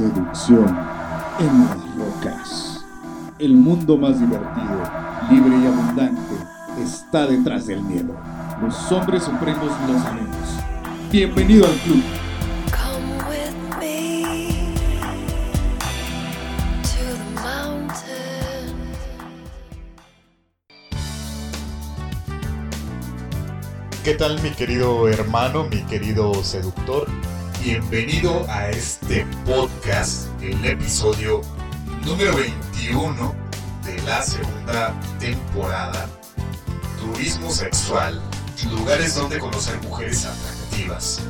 Seducción en las rocas. El mundo más divertido, libre y abundante está detrás del miedo. Los hombres supremos lo sabemos. Bienvenido al club. ¿Qué tal mi querido hermano, mi querido seductor? Bienvenido a este podcast, el episodio número 21 de la segunda temporada. Turismo sexual, lugares donde conocer mujeres atractivas.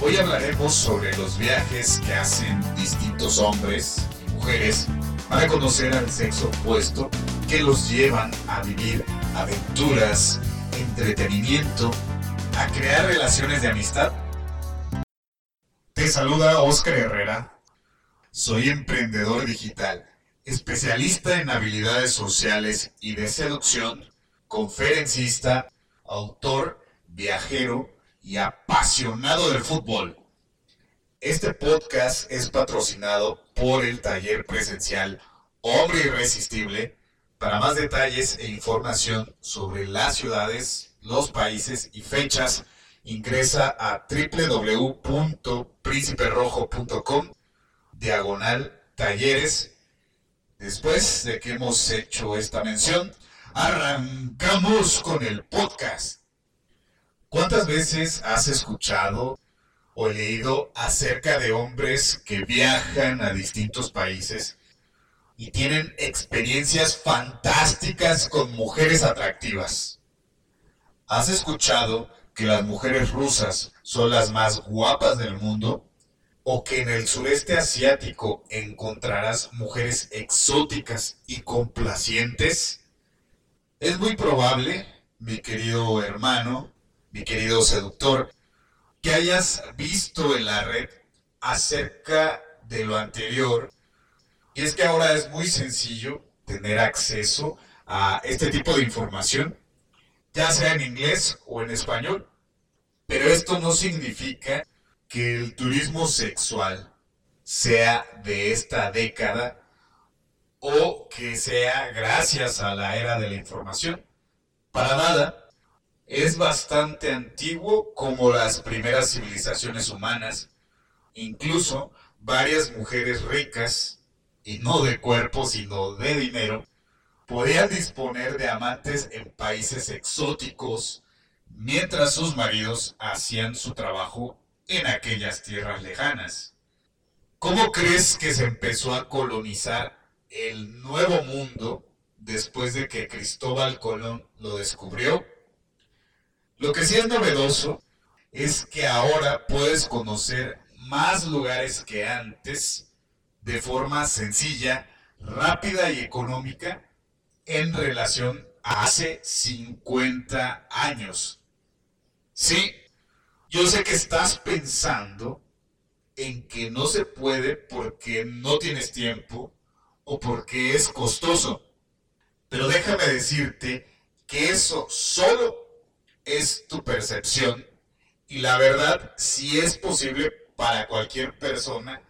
Hoy hablaremos sobre los viajes que hacen distintos hombres y mujeres para conocer al sexo opuesto que los llevan a vivir aventuras, entretenimiento, a crear relaciones de amistad. Te saluda Oscar Herrera. Soy emprendedor digital, especialista en habilidades sociales y de seducción, conferencista, autor, viajero y apasionado del fútbol. Este podcast es patrocinado por el taller presencial Hombre Irresistible. Para más detalles e información sobre las ciudades, los países y fechas, ingresa a www.principerrojo.com diagonal talleres. Después de que hemos hecho esta mención, arrancamos con el podcast. ¿Cuántas veces has escuchado o leído acerca de hombres que viajan a distintos países y tienen experiencias fantásticas con mujeres atractivas? ¿Has escuchado que las mujeres rusas son las más guapas del mundo? ¿O que en el sureste asiático encontrarás mujeres exóticas y complacientes? Es muy probable, mi querido hermano, mi querido seductor, que hayas visto en la red acerca de lo anterior. Y es que ahora es muy sencillo tener acceso a este tipo de información, ya sea en inglés o en español. Pero esto no significa que el turismo sexual sea de esta década o que sea gracias a la era de la información. Para nada. Es bastante antiguo como las primeras civilizaciones humanas. Incluso varias mujeres ricas, y no de cuerpo, sino de dinero, podían disponer de amantes en países exóticos, mientras sus maridos hacían su trabajo en aquellas tierras lejanas. ¿Cómo crees que se empezó a colonizar el nuevo mundo después de que Cristóbal Colón lo descubrió? Lo que sí es novedoso es que ahora puedes conocer más lugares que antes de forma sencilla, rápida y económica en relación a hace 50 años. Sí, yo sé que estás pensando en que no se puede porque no tienes tiempo o porque es costoso. Pero déjame decirte que eso solo es tu percepción y la verdad sí es posible para cualquier persona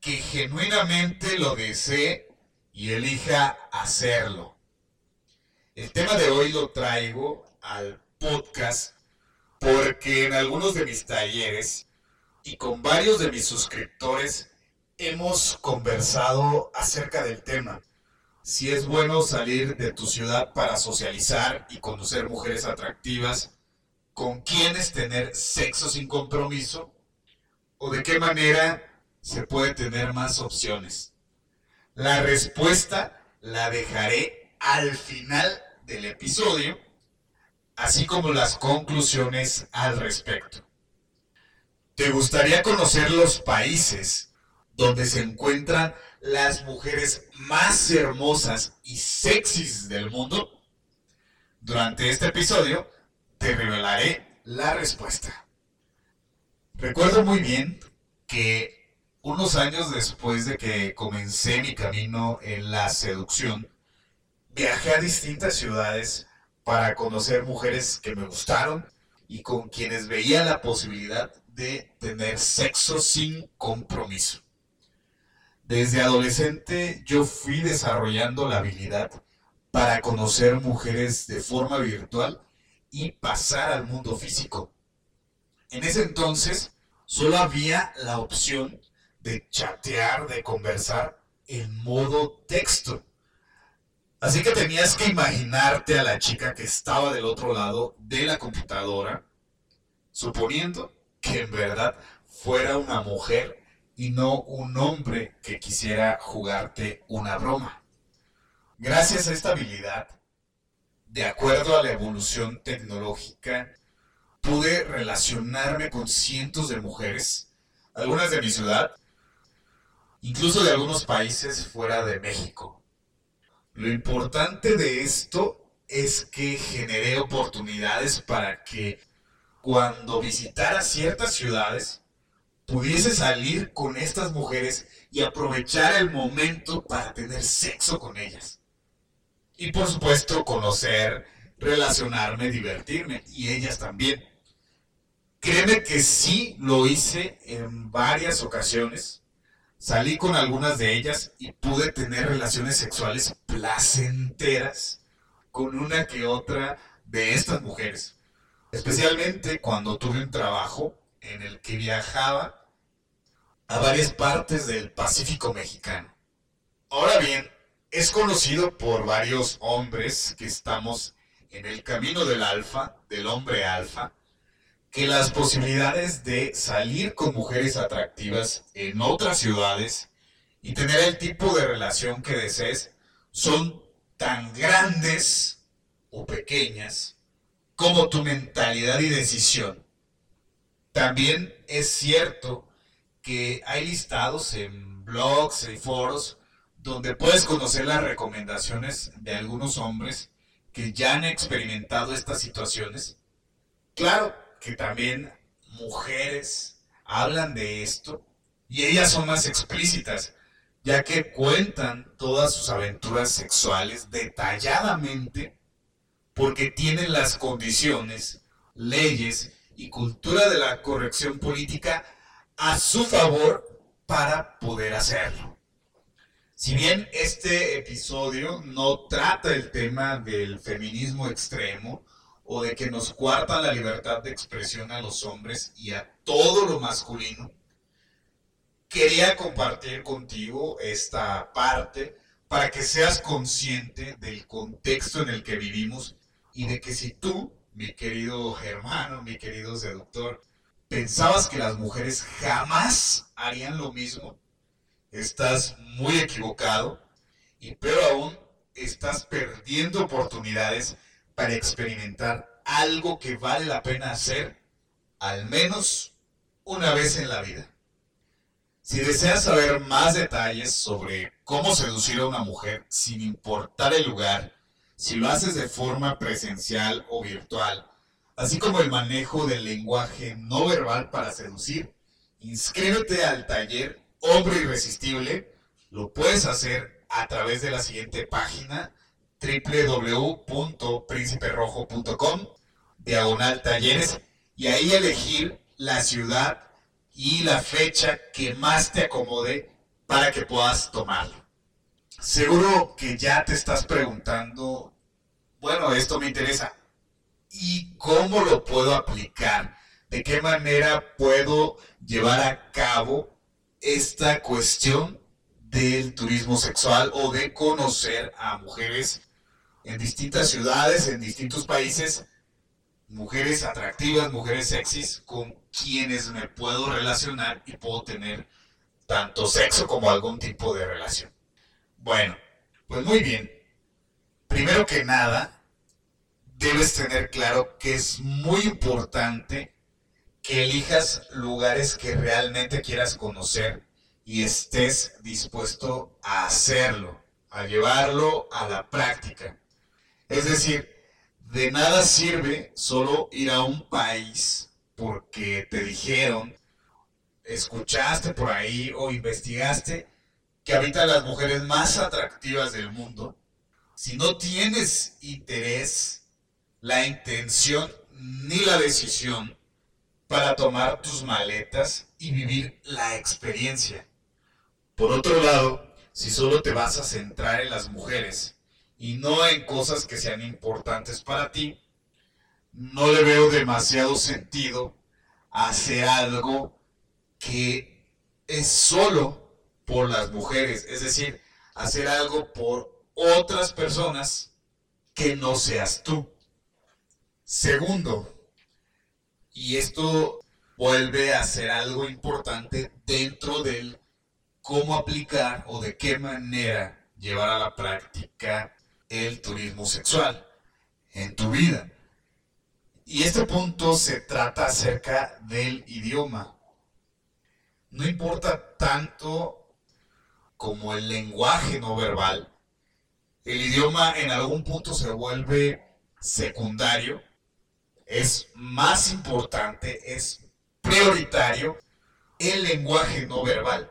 que genuinamente lo desee y elija hacerlo. El tema de hoy lo traigo al podcast porque en algunos de mis talleres y con varios de mis suscriptores hemos conversado acerca del tema. Si es bueno salir de tu ciudad para socializar y conocer mujeres atractivas, con quiénes tener sexo sin compromiso o de qué manera se puede tener más opciones. La respuesta la dejaré al final del episodio así como las conclusiones al respecto. ¿Te gustaría conocer los países donde se encuentran las mujeres más hermosas y sexys del mundo? Durante este episodio te revelaré la respuesta. Recuerdo muy bien que unos años después de que comencé mi camino en la seducción, viajé a distintas ciudades para conocer mujeres que me gustaron y con quienes veía la posibilidad de tener sexo sin compromiso. Desde adolescente yo fui desarrollando la habilidad para conocer mujeres de forma virtual y pasar al mundo físico. En ese entonces solo había la opción de chatear, de conversar en modo texto. Así que tenías que imaginarte a la chica que estaba del otro lado de la computadora, suponiendo que en verdad fuera una mujer y no un hombre que quisiera jugarte una broma. Gracias a esta habilidad, de acuerdo a la evolución tecnológica, pude relacionarme con cientos de mujeres, algunas de mi ciudad, incluso de algunos países fuera de México. Lo importante de esto es que generé oportunidades para que cuando visitara ciertas ciudades pudiese salir con estas mujeres y aprovechar el momento para tener sexo con ellas. Y por supuesto conocer, relacionarme, divertirme y ellas también. Créeme que sí lo hice en varias ocasiones. Salí con algunas de ellas y pude tener relaciones sexuales placenteras con una que otra de estas mujeres. Especialmente cuando tuve un trabajo en el que viajaba a varias partes del Pacífico mexicano. Ahora bien, es conocido por varios hombres que estamos en el camino del alfa, del hombre alfa, que las posibilidades de salir con mujeres atractivas en otras ciudades y tener el tipo de relación que desees son tan grandes o pequeñas como tu mentalidad y decisión. También es cierto que hay listados en blogs y foros donde puedes conocer las recomendaciones de algunos hombres que ya han experimentado estas situaciones. Claro que también mujeres hablan de esto y ellas son más explícitas, ya que cuentan todas sus aventuras sexuales detalladamente porque tienen las condiciones, leyes y cultura de la corrección política a su favor para poder hacerlo. Si bien este episodio no trata el tema del feminismo extremo o de que nos cuartan la libertad de expresión a los hombres y a todo lo masculino, quería compartir contigo esta parte para que seas consciente del contexto en el que vivimos y de que si tú, mi querido hermano, mi querido seductor, pensabas que las mujeres jamás harían lo mismo, estás muy equivocado y peor aún, estás perdiendo oportunidades para experimentar algo que vale la pena hacer al menos una vez en la vida. Si deseas saber más detalles sobre cómo seducir a una mujer sin importar el lugar, si lo haces de forma presencial o virtual, así como el manejo del lenguaje no verbal para seducir, inscríbete al taller Hombre Irresistible. Lo puedes hacer a través de la siguiente página www.principerrojo.com diagonal talleres y ahí elegir la ciudad y la fecha que más te acomode para que puedas tomarlo. Seguro que ya te estás preguntando, bueno, esto me interesa, ¿y cómo lo puedo aplicar? ¿De qué manera puedo llevar a cabo esta cuestión del turismo sexual o de conocer a mujeres en distintas ciudades, en distintos países, mujeres atractivas, mujeres sexys, con quienes me puedo relacionar y puedo tener tanto sexo como algún tipo de relación. Bueno, pues muy bien. Primero que nada, debes tener claro que es muy importante que elijas lugares que realmente quieras conocer y estés dispuesto a hacerlo, a llevarlo a la práctica. Es decir, de nada sirve solo ir a un país porque te dijeron, escuchaste por ahí o investigaste que habitan las mujeres más atractivas del mundo, si no tienes interés, la intención ni la decisión para tomar tus maletas y vivir la experiencia. Por otro lado, si solo te vas a centrar en las mujeres y no en cosas que sean importantes para ti, no le veo demasiado sentido hacer algo que es solo por las mujeres, es decir, hacer algo por otras personas que no seas tú. Segundo, y esto vuelve a ser algo importante dentro del cómo aplicar o de qué manera llevar a la práctica el turismo sexual en tu vida. Y este punto se trata acerca del idioma. No importa tanto como el lenguaje no verbal, el idioma en algún punto se vuelve secundario, es más importante, es prioritario el lenguaje no verbal,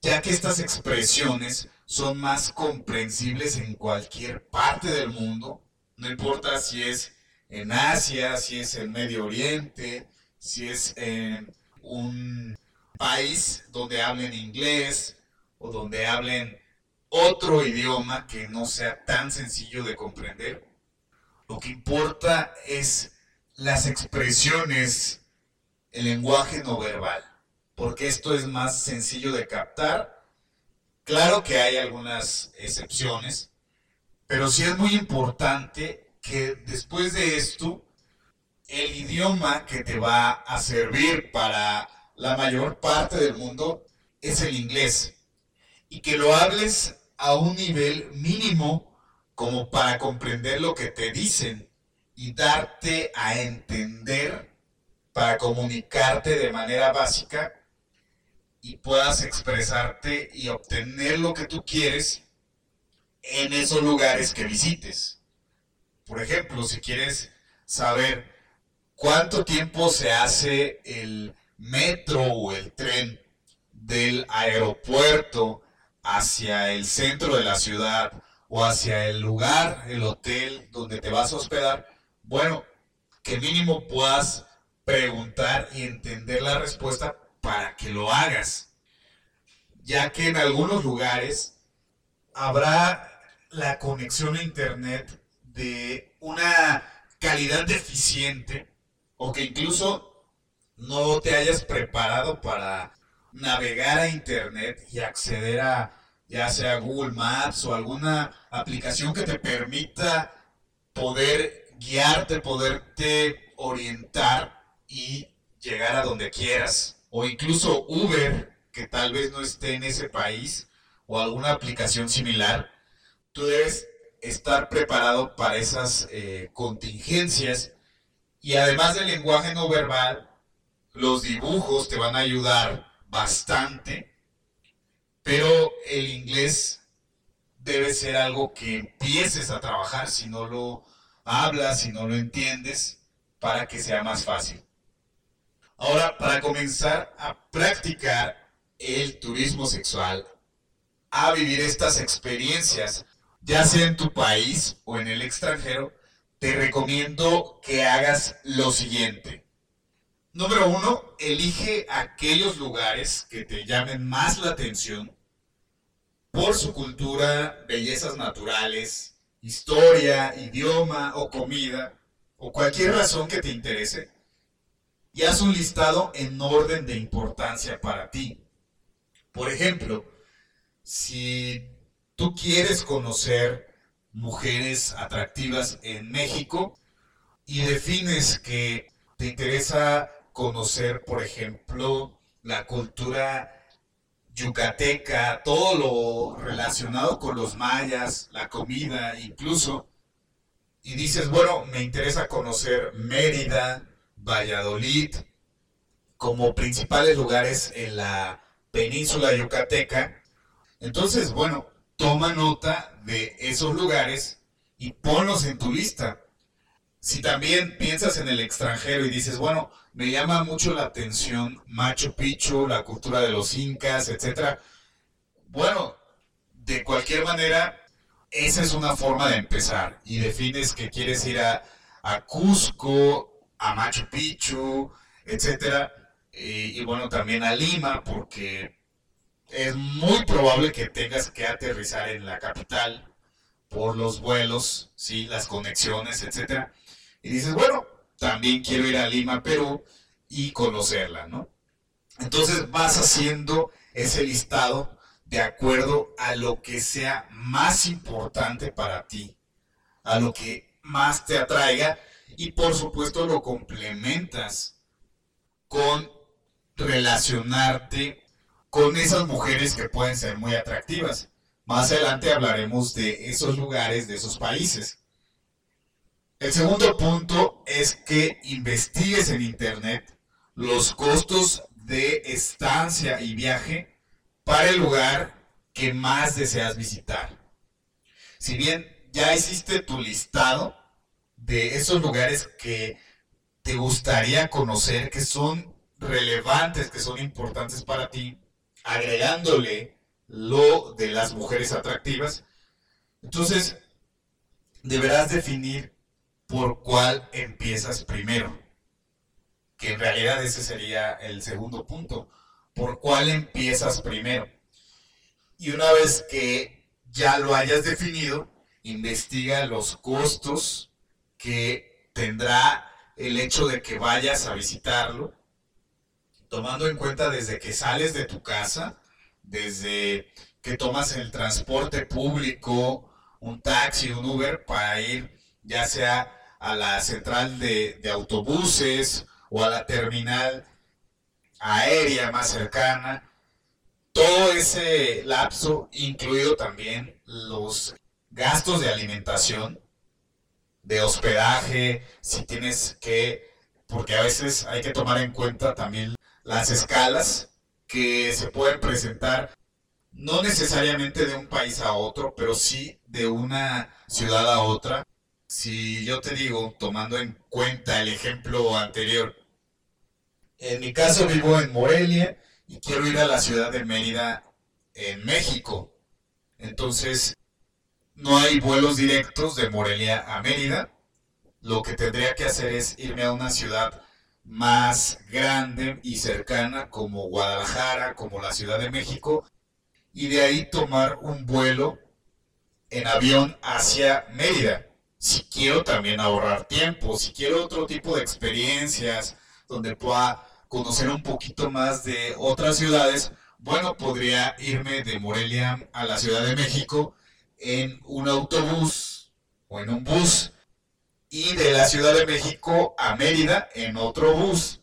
ya que estas expresiones son más comprensibles en cualquier parte del mundo, no importa si es en Asia, si es en Medio Oriente, si es en un país donde hablen inglés o donde hablen otro idioma que no sea tan sencillo de comprender. Lo que importa es las expresiones, el lenguaje no verbal, porque esto es más sencillo de captar. Claro que hay algunas excepciones, pero sí es muy importante que después de esto, el idioma que te va a servir para la mayor parte del mundo es el inglés. Y que lo hables a un nivel mínimo como para comprender lo que te dicen y darte a entender para comunicarte de manera básica y puedas expresarte y obtener lo que tú quieres en esos lugares que visites. Por ejemplo, si quieres saber cuánto tiempo se hace el metro o el tren del aeropuerto hacia el centro de la ciudad o hacia el lugar, el hotel donde te vas a hospedar, bueno, que mínimo puedas preguntar y entender la respuesta para que lo hagas. Ya que en algunos lugares habrá la conexión a internet de una calidad deficiente o que incluso no te hayas preparado para navegar a internet y acceder a ya sea Google Maps o alguna aplicación que te permita poder guiarte, poderte orientar y llegar a donde quieras. O incluso Uber, que tal vez no esté en ese país, o alguna aplicación similar, tú debes estar preparado para esas eh, contingencias. Y además del lenguaje no verbal, los dibujos te van a ayudar bastante, pero el inglés debe ser algo que empieces a trabajar si no lo hablas, si no lo entiendes, para que sea más fácil. Ahora, para comenzar a practicar el turismo sexual, a vivir estas experiencias, ya sea en tu país o en el extranjero, te recomiendo que hagas lo siguiente. Número uno, elige aquellos lugares que te llamen más la atención por su cultura, bellezas naturales, historia, idioma o comida, o cualquier razón que te interese, y haz un listado en orden de importancia para ti. Por ejemplo, si tú quieres conocer mujeres atractivas en México y defines que te interesa conocer, por ejemplo, la cultura yucateca, todo lo relacionado con los mayas, la comida incluso, y dices, bueno, me interesa conocer Mérida, Valladolid, como principales lugares en la península yucateca, entonces, bueno, toma nota de esos lugares y ponlos en tu lista. Si también piensas en el extranjero y dices, bueno, me llama mucho la atención Machu Picchu, la cultura de los incas, etc. Bueno, de cualquier manera, esa es una forma de empezar. Y defines que quieres ir a, Cusco, a Machu Picchu, etc. Y, bueno, también a Lima, porque es muy probable que tengas que aterrizar en la capital por los vuelos, ¿sí? las conexiones, etc. Y dices, bueno, también quiero ir a Lima, Perú y conocerla, ¿no? Entonces vas haciendo ese listado de acuerdo a lo que sea más importante para ti, a lo que más te atraiga y por supuesto lo complementas con relacionarte con esas mujeres que pueden ser muy atractivas. Más adelante hablaremos de esos lugares, de esos países. El segundo punto es que investigues en Internet los costos de estancia y viaje para el lugar que más deseas visitar. Si bien ya hiciste tu listado de esos lugares que te gustaría conocer, que son relevantes, que son importantes para ti, agregándole lo de las mujeres atractivas, entonces deberás definir por cuál empiezas primero. Que en realidad ese sería el segundo punto. ¿Por cuál empiezas primero? Y una vez que ya lo hayas definido, investiga los costos que tendrá el hecho de que vayas a visitarlo, tomando en cuenta desde que sales de tu casa, desde que tomas el transporte público, un taxi, un Uber, para ir ya sea a la central de, de autobuses o a la terminal aérea más cercana. Todo ese lapso, incluido también los gastos de alimentación, de hospedaje, si tienes que, porque a veces hay que tomar en cuenta también las escalas que se pueden presentar, no necesariamente de un país a otro, pero sí de una ciudad a otra. Si yo te digo, tomando en cuenta el ejemplo anterior, en mi caso vivo en Morelia y quiero ir a la ciudad de Mérida en México. Entonces, no hay vuelos directos de Morelia a Mérida. Lo que tendría que hacer es irme a una ciudad más grande y cercana como Guadalajara, como la Ciudad de México, y de ahí tomar un vuelo en avión hacia Mérida. Si quiero también ahorrar tiempo, si quiero otro tipo de experiencias donde pueda conocer un poquito más de otras ciudades, bueno, podría irme de Morelia a la Ciudad de México en un autobús o en un bus y de la Ciudad de México a Mérida en otro bus,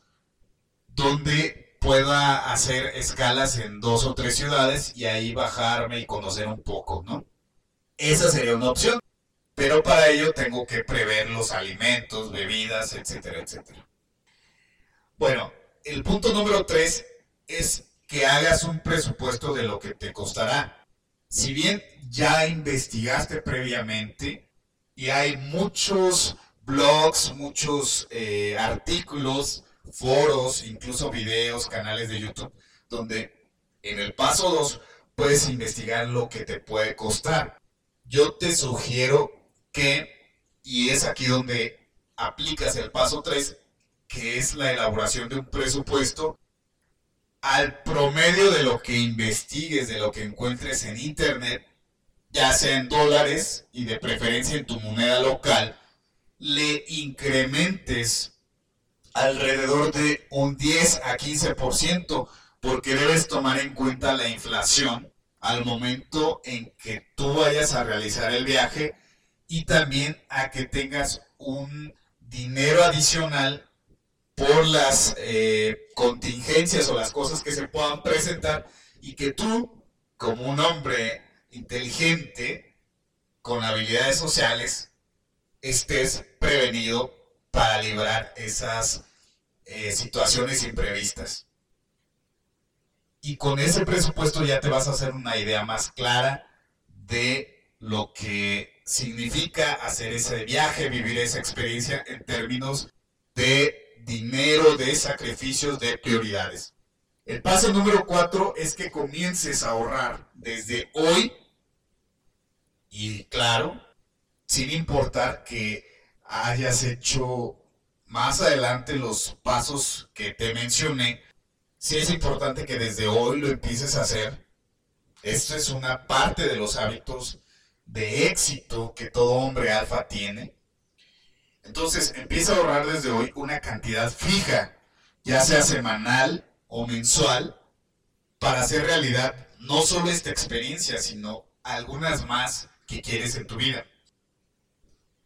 donde pueda hacer escalas en dos o tres ciudades y ahí bajarme y conocer un poco, ¿no? Esa sería una opción, pero para ello tengo que prever los alimentos, bebidas, etcétera, etcétera. Bueno, el punto número tres es que hagas un presupuesto de lo que te costará. Si bien ya investigaste previamente, y hay muchos blogs, muchos eh, artículos, foros, incluso videos, canales de YouTube, donde en el paso 2 puedes investigar lo que te puede costar. Yo te sugiero que, y es aquí donde aplicas el paso 3, que es la elaboración de un presupuesto, al promedio de lo que investigues, de lo que encuentres en Internet, ya sea en dólares y de preferencia en tu moneda local, le incrementes alrededor de un 10 a 15%, porque debes tomar en cuenta la inflación al momento en que tú vayas a realizar el viaje y también a que tengas un dinero adicional por las eh, contingencias o las cosas que se puedan presentar y que tú, como un hombre inteligente, con habilidades sociales, estés prevenido para librar esas eh, situaciones imprevistas. Y con ese presupuesto ya te vas a hacer una idea más clara de lo que significa hacer ese viaje, vivir esa experiencia en términos de dinero, de sacrificios, de prioridades. El paso número cuatro es que comiences a ahorrar desde hoy y claro, sin importar que hayas hecho más adelante los pasos que te mencioné, sí es importante que desde hoy lo empieces a hacer Esto es una parte de los hábitos de éxito que todo hombre alfa tiene. Entonces empieza a ahorrar desde hoy una cantidad fija, ya sea semanal o mensual, para hacer realidad no solo esta experiencia, sino algunas más que quieres en tu vida.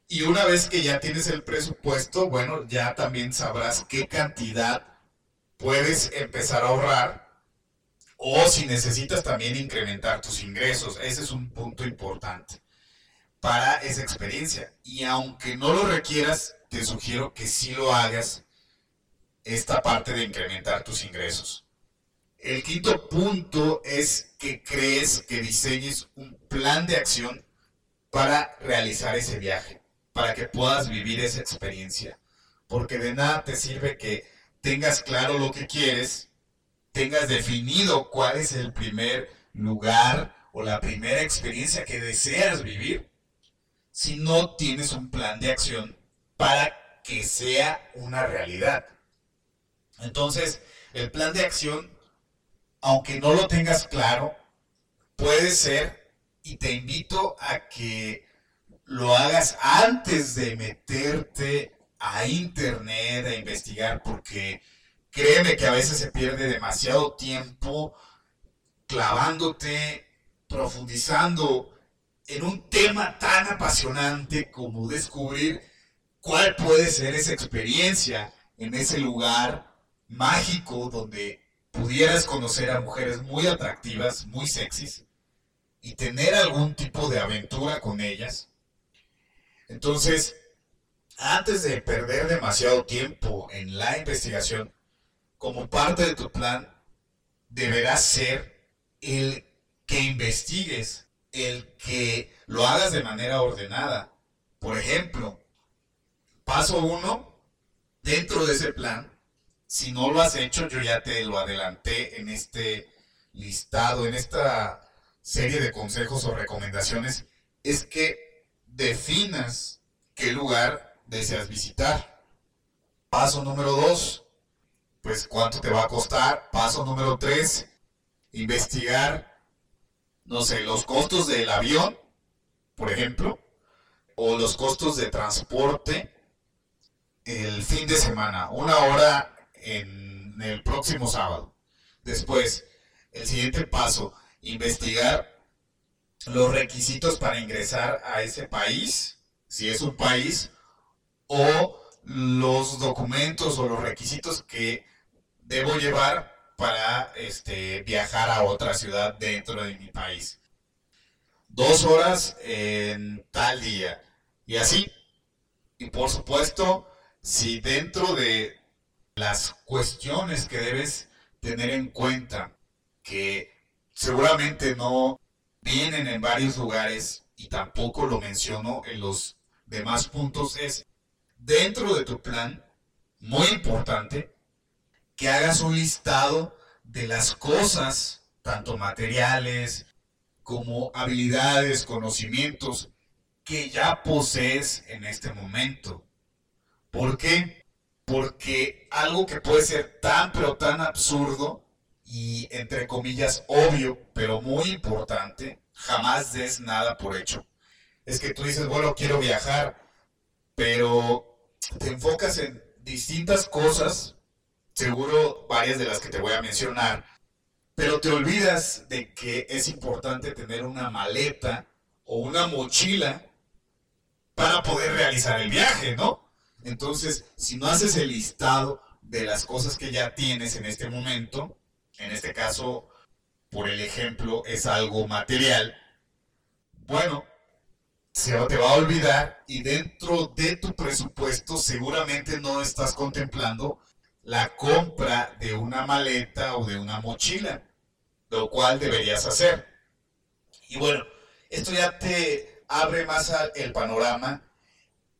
Y una vez que ya tienes el presupuesto, bueno, ya también sabrás qué cantidad puedes empezar a ahorrar o si necesitas también incrementar tus ingresos. Ese es un punto importante para esa experiencia. Y aunque no lo requieras, te sugiero que sí lo hagas esta parte de incrementar tus ingresos. El quinto punto es que crees que diseñes un plan de acción para realizar ese viaje, para que puedas vivir esa experiencia. Porque de nada te sirve que tengas claro lo que quieres, tengas definido cuál es el primer lugar o la primera experiencia que deseas vivir, si no tienes un plan de acción para que sea una realidad. Entonces, el plan de acción aunque no lo tengas claro, puede ser, y te invito a que lo hagas antes de meterte a internet a investigar, porque créeme que a veces se pierde demasiado tiempo clavándote, profundizando en un tema tan apasionante como descubrir cuál puede ser esa experiencia en ese lugar mágico donde pudieras conocer a mujeres muy atractivas, muy sexys, y tener algún tipo de aventura con ellas. Entonces, antes de perder demasiado tiempo en la investigación, como parte de tu plan, deberá ser el que investigues, el que lo hagas de manera ordenada. Por ejemplo, paso uno, dentro de ese plan, si no lo has hecho, yo ya te lo adelanté en este listado, en esta serie de consejos o recomendaciones, es que definas qué lugar deseas visitar. Paso número dos, pues cuánto te va a costar. Paso número tres, investigar, no sé, los costos del avión, por ejemplo, o los costos de transporte el fin de semana, una hora en el próximo sábado. Después, el siguiente paso, investigar los requisitos para ingresar a ese país, si es un país, o los documentos o los requisitos que debo llevar para este, viajar a otra ciudad dentro de mi país. Dos horas en tal día. Y así. Y por supuesto, si dentro de las cuestiones que debes tener en cuenta, que seguramente no vienen en varios lugares y tampoco lo menciono en los demás puntos, es dentro de tu plan, muy importante, que hagas un listado de las cosas, tanto materiales como habilidades, conocimientos, que ya posees en este momento. ¿Por qué? porque algo que puede ser tan pero tan absurdo y entre comillas obvio, pero muy importante, jamás des nada por hecho. Es que tú dices, bueno, quiero viajar, pero te enfocas en distintas cosas, seguro varias de las que te voy a mencionar, pero te olvidas de que es importante tener una maleta o una mochila para poder realizar el viaje, ¿no? Entonces, si no haces el listado de las cosas que ya tienes en este momento, en este caso, por el ejemplo, es algo material, bueno, se te va a olvidar y dentro de tu presupuesto seguramente no estás contemplando la compra de una maleta o de una mochila, lo cual deberías hacer. Y bueno, esto ya te abre más el panorama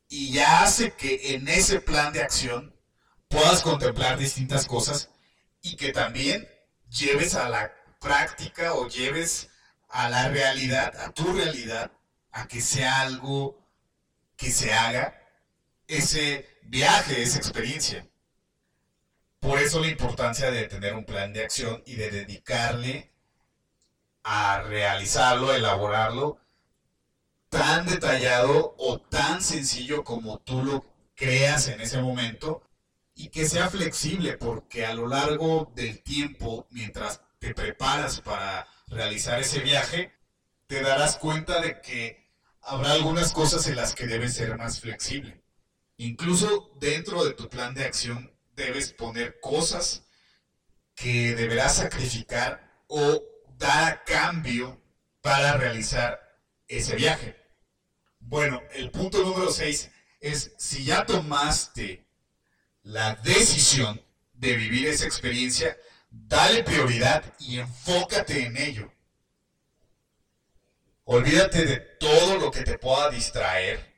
y ya hace que en ese plan de acción puedas contemplar distintas cosas y que también lleves a la práctica o lleves a la realidad, a tu realidad, a que sea algo que se haga ese viaje, esa experiencia. Por eso la importancia de tener un plan de acción y de dedicarle a realizarlo, elaborarlo tan detallado o tan sencillo como tú lo creas en ese momento y que sea flexible porque a lo largo del tiempo, mientras te preparas para realizar ese viaje, te darás cuenta de que habrá algunas cosas en las que debes ser más flexible. Incluso dentro de tu plan de acción debes poner cosas que deberás sacrificar o dar a cambio para realizar ese viaje. Bueno, el punto número 6 es si ya tomaste la decisión de vivir esa experiencia, dale prioridad y enfócate en ello. Olvídate de todo lo que te pueda distraer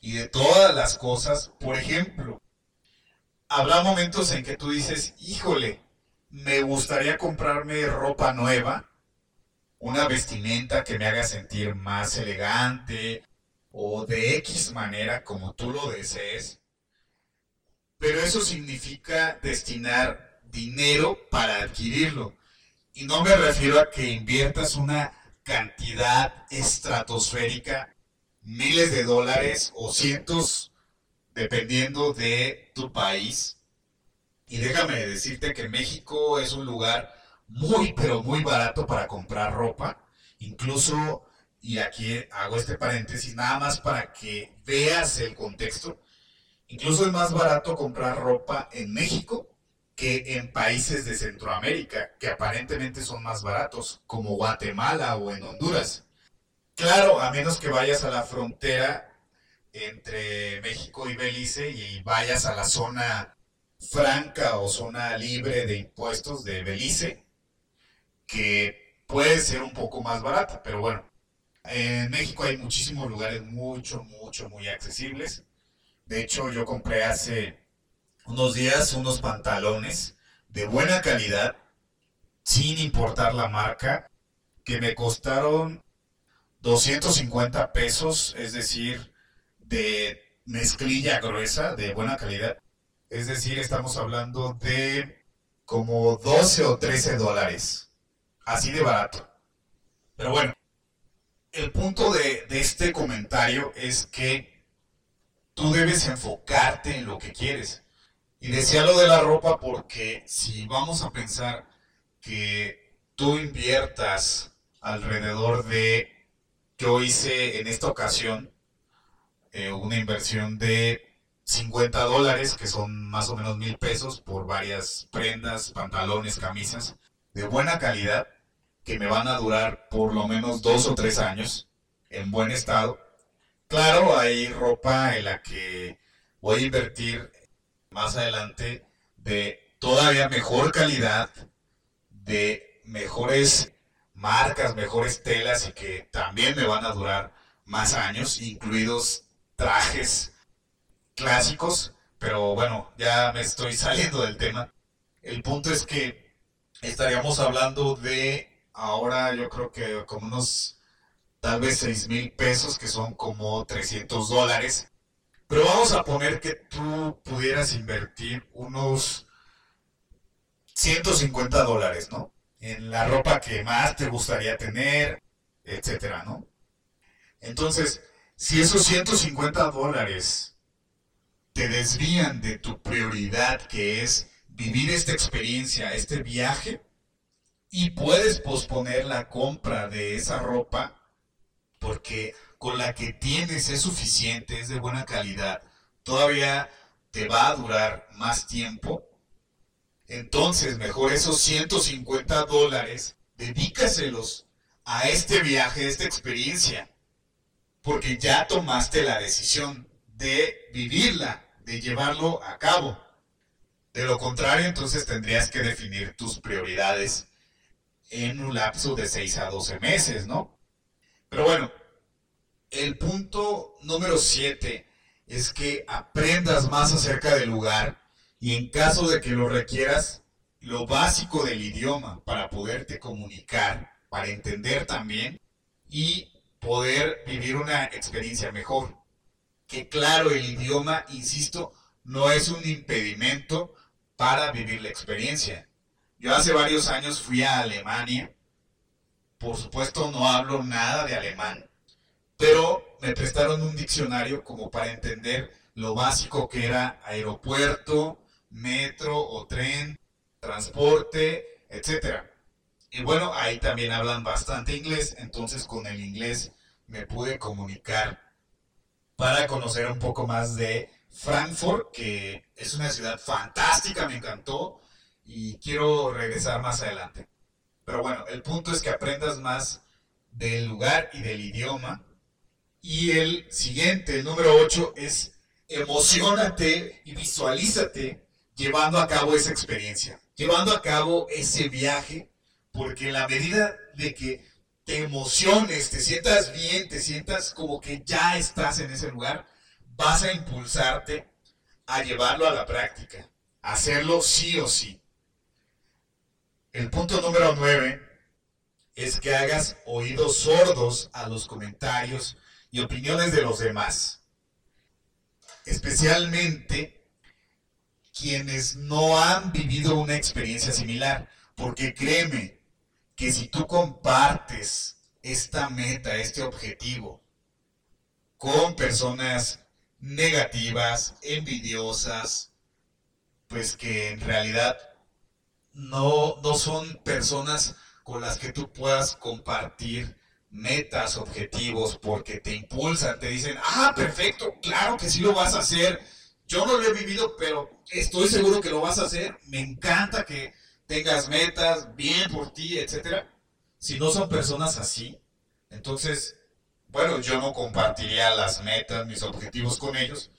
y de todas las cosas. Por ejemplo, habrá momentos en que tú dices, híjole, me gustaría comprarme ropa nueva, una vestimenta que me haga sentir más elegante o de X manera como tú lo desees. Pero eso significa destinar dinero para adquirirlo. Y no me refiero a que inviertas una cantidad estratosférica, miles de dólares o cientos, dependiendo de tu país. Y déjame decirte que México es un lugar muy, pero muy barato para comprar ropa. Incluso, y aquí hago este paréntesis, nada más para que veas el contexto. Incluso es más barato comprar ropa en México que en países de Centroamérica, que aparentemente son más baratos, como Guatemala o en Honduras. Claro, a menos que vayas a la frontera entre México y Belice y vayas a la zona franca o zona libre de impuestos de Belice, que puede ser un poco más barata, pero bueno, en México hay muchísimos lugares mucho, mucho, muy accesibles. De hecho, yo compré hace unos días unos pantalones de buena calidad, sin importar la marca, que me costaron 250 pesos, es decir, de mezclilla gruesa, de buena calidad. Es decir, estamos hablando de como 12 o 13 dólares. Así de barato. Pero bueno, el punto de, este comentario es que tú debes enfocarte en lo que quieres. Y decía lo de la ropa porque si vamos a pensar que tú inviertas alrededor de, yo hice en esta ocasión eh, una inversión de 50 dólares, que son más o menos mil pesos, por varias prendas, pantalones, camisas, de buena calidad, que me van a durar por lo menos dos o tres años, en buen estado. Claro, hay ropa en la que voy a invertir más adelante de todavía mejor calidad, de mejores marcas, mejores telas y que también me van a durar más años, incluidos trajes clásicos, pero bueno, ya me estoy saliendo del tema. El punto es que estaríamos hablando de ahora yo creo que como unos tal vez 6 mil pesos, que son como 300 dólares pero vamos a poner que tú pudieras invertir unos 150 dólares, ¿no? En la ropa que más te gustaría tener, etcétera, ¿no? Entonces, si esos 150 dólares te desvían de tu prioridad, que es vivir esta experiencia, este viaje, y puedes posponer la compra de esa ropa porque con la que tienes es suficiente, es de buena calidad, todavía te va a durar más tiempo, entonces mejor esos 150 dólares, dedícaselos a este viaje, a esta experiencia, porque ya tomaste la decisión de vivirla, de llevarlo a cabo. De lo contrario, entonces tendrías que definir tus prioridades en un lapso de 6 a 12 meses, ¿no? Pero bueno, el punto número 7 es que aprendas más acerca del lugar y en caso de que lo requieras, lo básico del idioma para poderte comunicar, para entender también y poder vivir una experiencia mejor. Que claro, el idioma, insisto, no es un impedimento para vivir la experiencia. Yo hace varios años fui a Alemania Por supuesto no hablo nada de alemán, pero me prestaron un diccionario como para entender lo básico que era aeropuerto, metro o tren, transporte, etc. Y bueno, ahí también hablan bastante inglés, entonces con el inglés me pude comunicar para conocer un poco más de Frankfurt, que es una ciudad fantástica, me encantó y quiero regresar más adelante. Pero bueno, el punto es que aprendas más del lugar y del idioma. Y el siguiente, el número 8, es emocionate y visualízate llevando a cabo esa experiencia, llevando a cabo ese viaje, porque la medida de que te emociones, te sientas bien, te sientas como que ya estás en ese lugar, vas a impulsarte a llevarlo a la práctica, a hacerlo sí o sí. El punto número 9 es que hagas oídos sordos a los comentarios y opiniones de los demás. Especialmente quienes no han vivido una experiencia similar. Porque créeme que si tú compartes esta meta, este objetivo, con personas negativas, envidiosas, pues que en realidad no, no son personas con las que tú puedas compartir metas, objetivos, porque te impulsan, te dicen, ah, perfecto, claro que sí lo vas a hacer. Yo no lo he vivido, pero estoy seguro que lo vas a hacer. Me encanta que tengas metas, bien por ti, etcétera. Si no son personas así, entonces, bueno, yo no compartiría las metas, mis objetivos con ellos.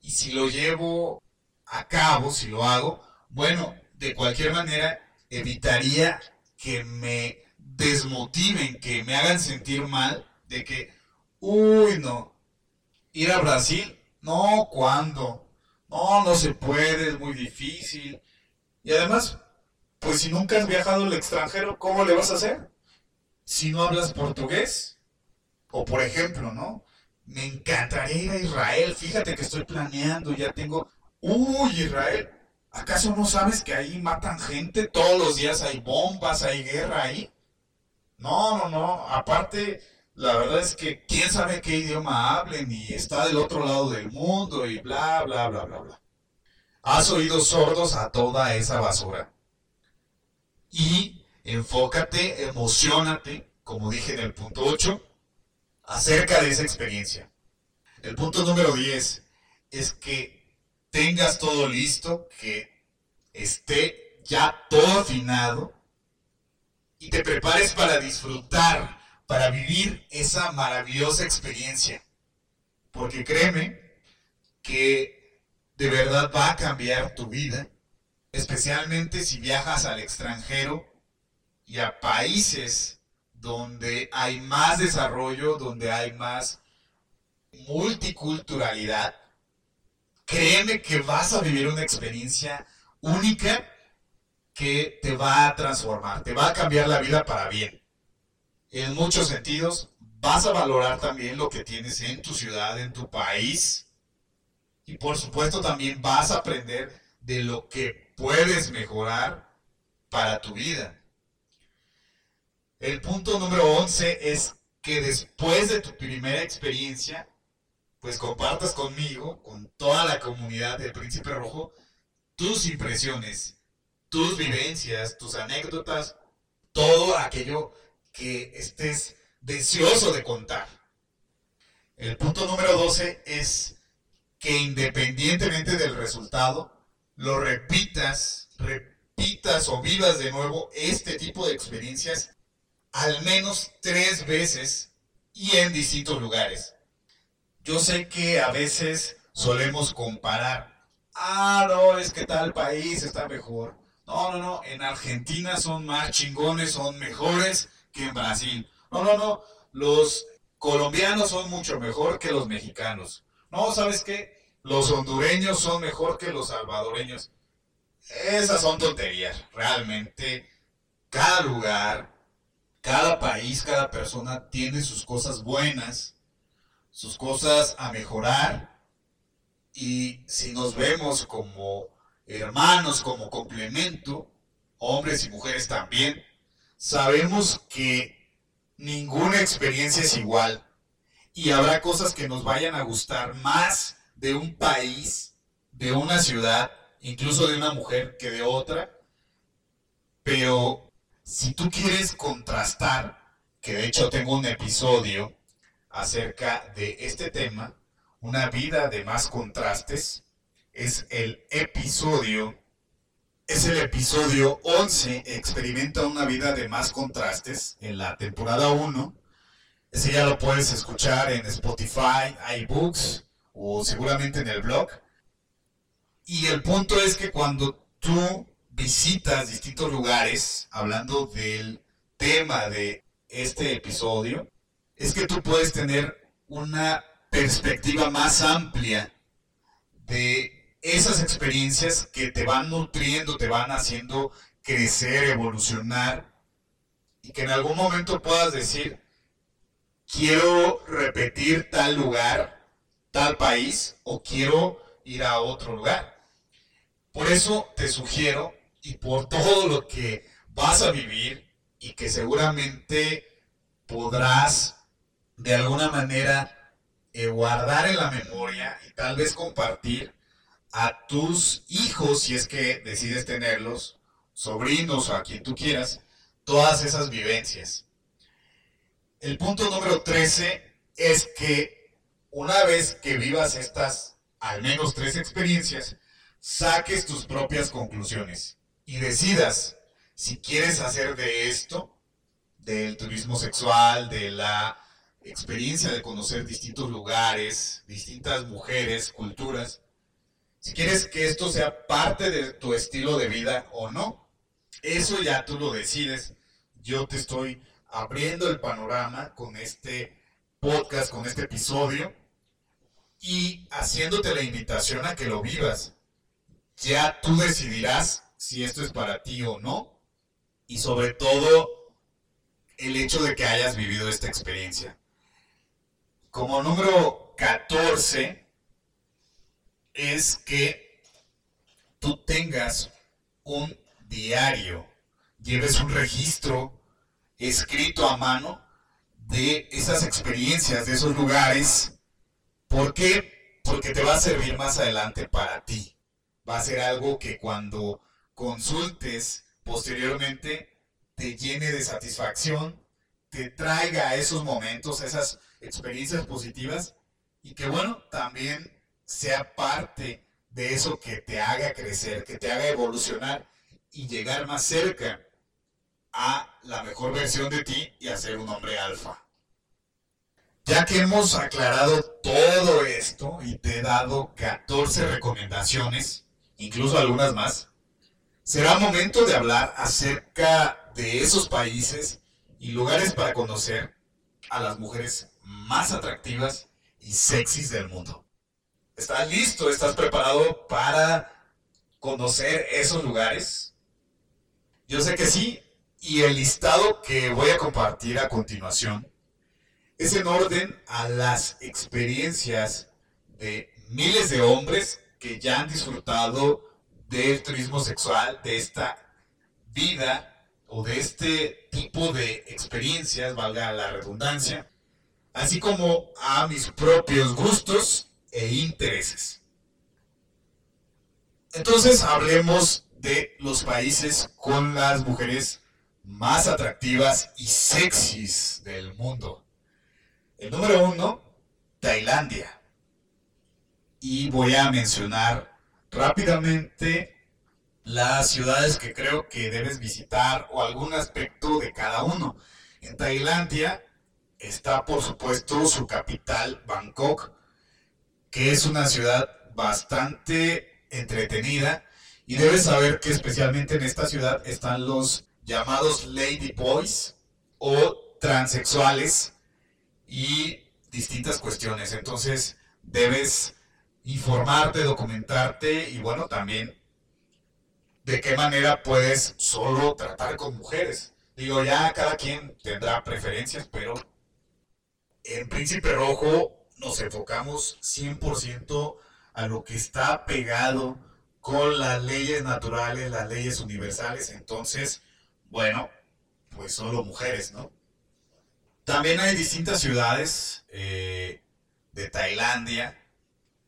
Y si lo llevo a cabo, si lo hago, bueno, de cualquier manera evitaría que me desmotiven, que me hagan sentir mal, de que, uy, no, ir a Brasil, no, ¿cuándo? No, no se puede, es muy difícil. Y además, pues si nunca has viajado al extranjero, ¿cómo le vas a hacer? Si no hablas portugués. O por ejemplo, ¿no? Me encantaría ir a Israel. Fíjate que estoy planeando, ya tengo... Uy, Israel. ¿Acaso no sabes que ahí matan gente? Todos los días hay bombas, hay guerra ahí. No, no, no. Aparte, la verdad es que quién sabe qué idioma hablen y está del otro lado del mundo y bla, bla, bla, bla, bla. Has oído sordos a toda esa basura. Y enfócate, emocionate, como dije en el punto 8, acerca de esa experiencia. El punto número 10 es que tengas todo listo, que esté ya todo afinado y te prepares para disfrutar, para vivir esa maravillosa experiencia. Porque créeme que de verdad va a cambiar tu vida, especialmente si viajas al extranjero y a países donde hay más desarrollo, donde hay más multiculturalidad. Créeme que vas a vivir una experiencia única que te va a transformar, te va a cambiar la vida para bien. En muchos sentidos, vas a valorar también lo que tienes en tu ciudad, en tu país. Y por supuesto también vas a aprender de lo que puedes mejorar para tu vida. El punto número 11 es que después de tu primera experiencia, pues compartas conmigo, con toda la comunidad del Príncipe Rojo, tus impresiones tus vivencias, tus anécdotas, todo aquello que estés deseoso de contar. El punto número 12 es que independientemente del resultado, lo repitas, repitas o vivas de nuevo este tipo de experiencias al menos tres veces y en distintos lugares. Yo sé que a veces solemos comparar, ah, no, es que tal país está mejor, no, no, no, en Argentina son más chingones, son mejores que en Brasil. No, no, no, los colombianos son mucho mejor que los mexicanos. No, ¿sabes qué? Los hondureños son mejor que los salvadoreños. Esas son tonterías. Realmente, cada lugar, cada país, cada persona tiene sus cosas buenas, sus cosas a mejorar. Y si nos vemos como hermanos como complemento, hombres y mujeres también, sabemos que ninguna experiencia es igual y habrá cosas que nos vayan a gustar más de un país, de una ciudad, incluso de una mujer que de otra. Pero si tú quieres contrastar, que de hecho tengo un episodio acerca de este tema, una vida de más contrastes, es el episodio, es el episodio 11, experimenta una vida de más contrastes, en la temporada 1. Ese ya lo puedes escuchar en Spotify, iBooks o seguramente en el blog. Y el punto es que cuando tú visitas distintos lugares, hablando del tema de este episodio, es que tú puedes tener una perspectiva más amplia de esas experiencias que te van nutriendo, te van haciendo crecer, evolucionar, y que en algún momento puedas decir, quiero repetir tal lugar, tal país, o quiero ir a otro lugar. Por eso te sugiero, y por todo lo que vas a vivir, y que seguramente podrás de alguna manera eh, guardar en la memoria y tal vez compartir a tus hijos, si es que decides tenerlos, sobrinos o a quien tú quieras, todas esas vivencias. El punto número 13 es que una vez que vivas estas al menos tres experiencias, saques tus propias conclusiones y decidas si quieres hacer de esto, del turismo sexual, de la experiencia de conocer distintos lugares, distintas mujeres, culturas, si quieres que esto sea parte de tu estilo de vida o no, eso ya tú lo decides. Yo te estoy abriendo el panorama con este podcast, con este episodio y haciéndote la invitación a que lo vivas. Ya tú decidirás si esto es para ti o no y sobre todo el hecho de que hayas vivido esta experiencia. Como número 14 es que tú tengas un diario, lleves un registro escrito a mano de esas experiencias, de esos lugares. ¿Por qué? Porque te va a servir más adelante para ti. Va a ser algo que cuando consultes posteriormente te llene de satisfacción, te traiga esos momentos, esas experiencias positivas y que bueno, también sea parte de eso que te haga crecer, que te haga evolucionar y llegar más cerca a la mejor versión de ti y a ser un hombre alfa. Ya que hemos aclarado todo esto y te he dado 14 recomendaciones, incluso algunas más, será momento de hablar acerca de esos países y lugares para conocer a las mujeres más atractivas y sexys del mundo. ¿Estás listo? ¿Estás preparado para conocer esos lugares? Yo sé que sí, y el listado que voy a compartir a continuación es en orden a las experiencias de miles de hombres que ya han disfrutado del turismo sexual, de esta vida o de este tipo de experiencias, valga la redundancia, así como a mis propios gustos e intereses. Entonces hablemos de los países con las mujeres más atractivas y sexys del mundo. El número uno, Tailandia. Y voy a mencionar rápidamente las ciudades que creo que debes visitar o algún aspecto de cada uno. En Tailandia está por supuesto su capital, Bangkok, que es una ciudad bastante entretenida y debes saber que especialmente en esta ciudad están los llamados lady boys o transexuales y distintas cuestiones. Entonces debes informarte, documentarte y bueno, también de qué manera puedes solo tratar con mujeres. Digo, ya cada quien tendrá preferencias, pero en Príncipe Rojo nos enfocamos 100% a lo que está pegado con las leyes naturales, las leyes universales. Entonces, bueno, pues solo mujeres, ¿no? También hay distintas ciudades eh, de Tailandia.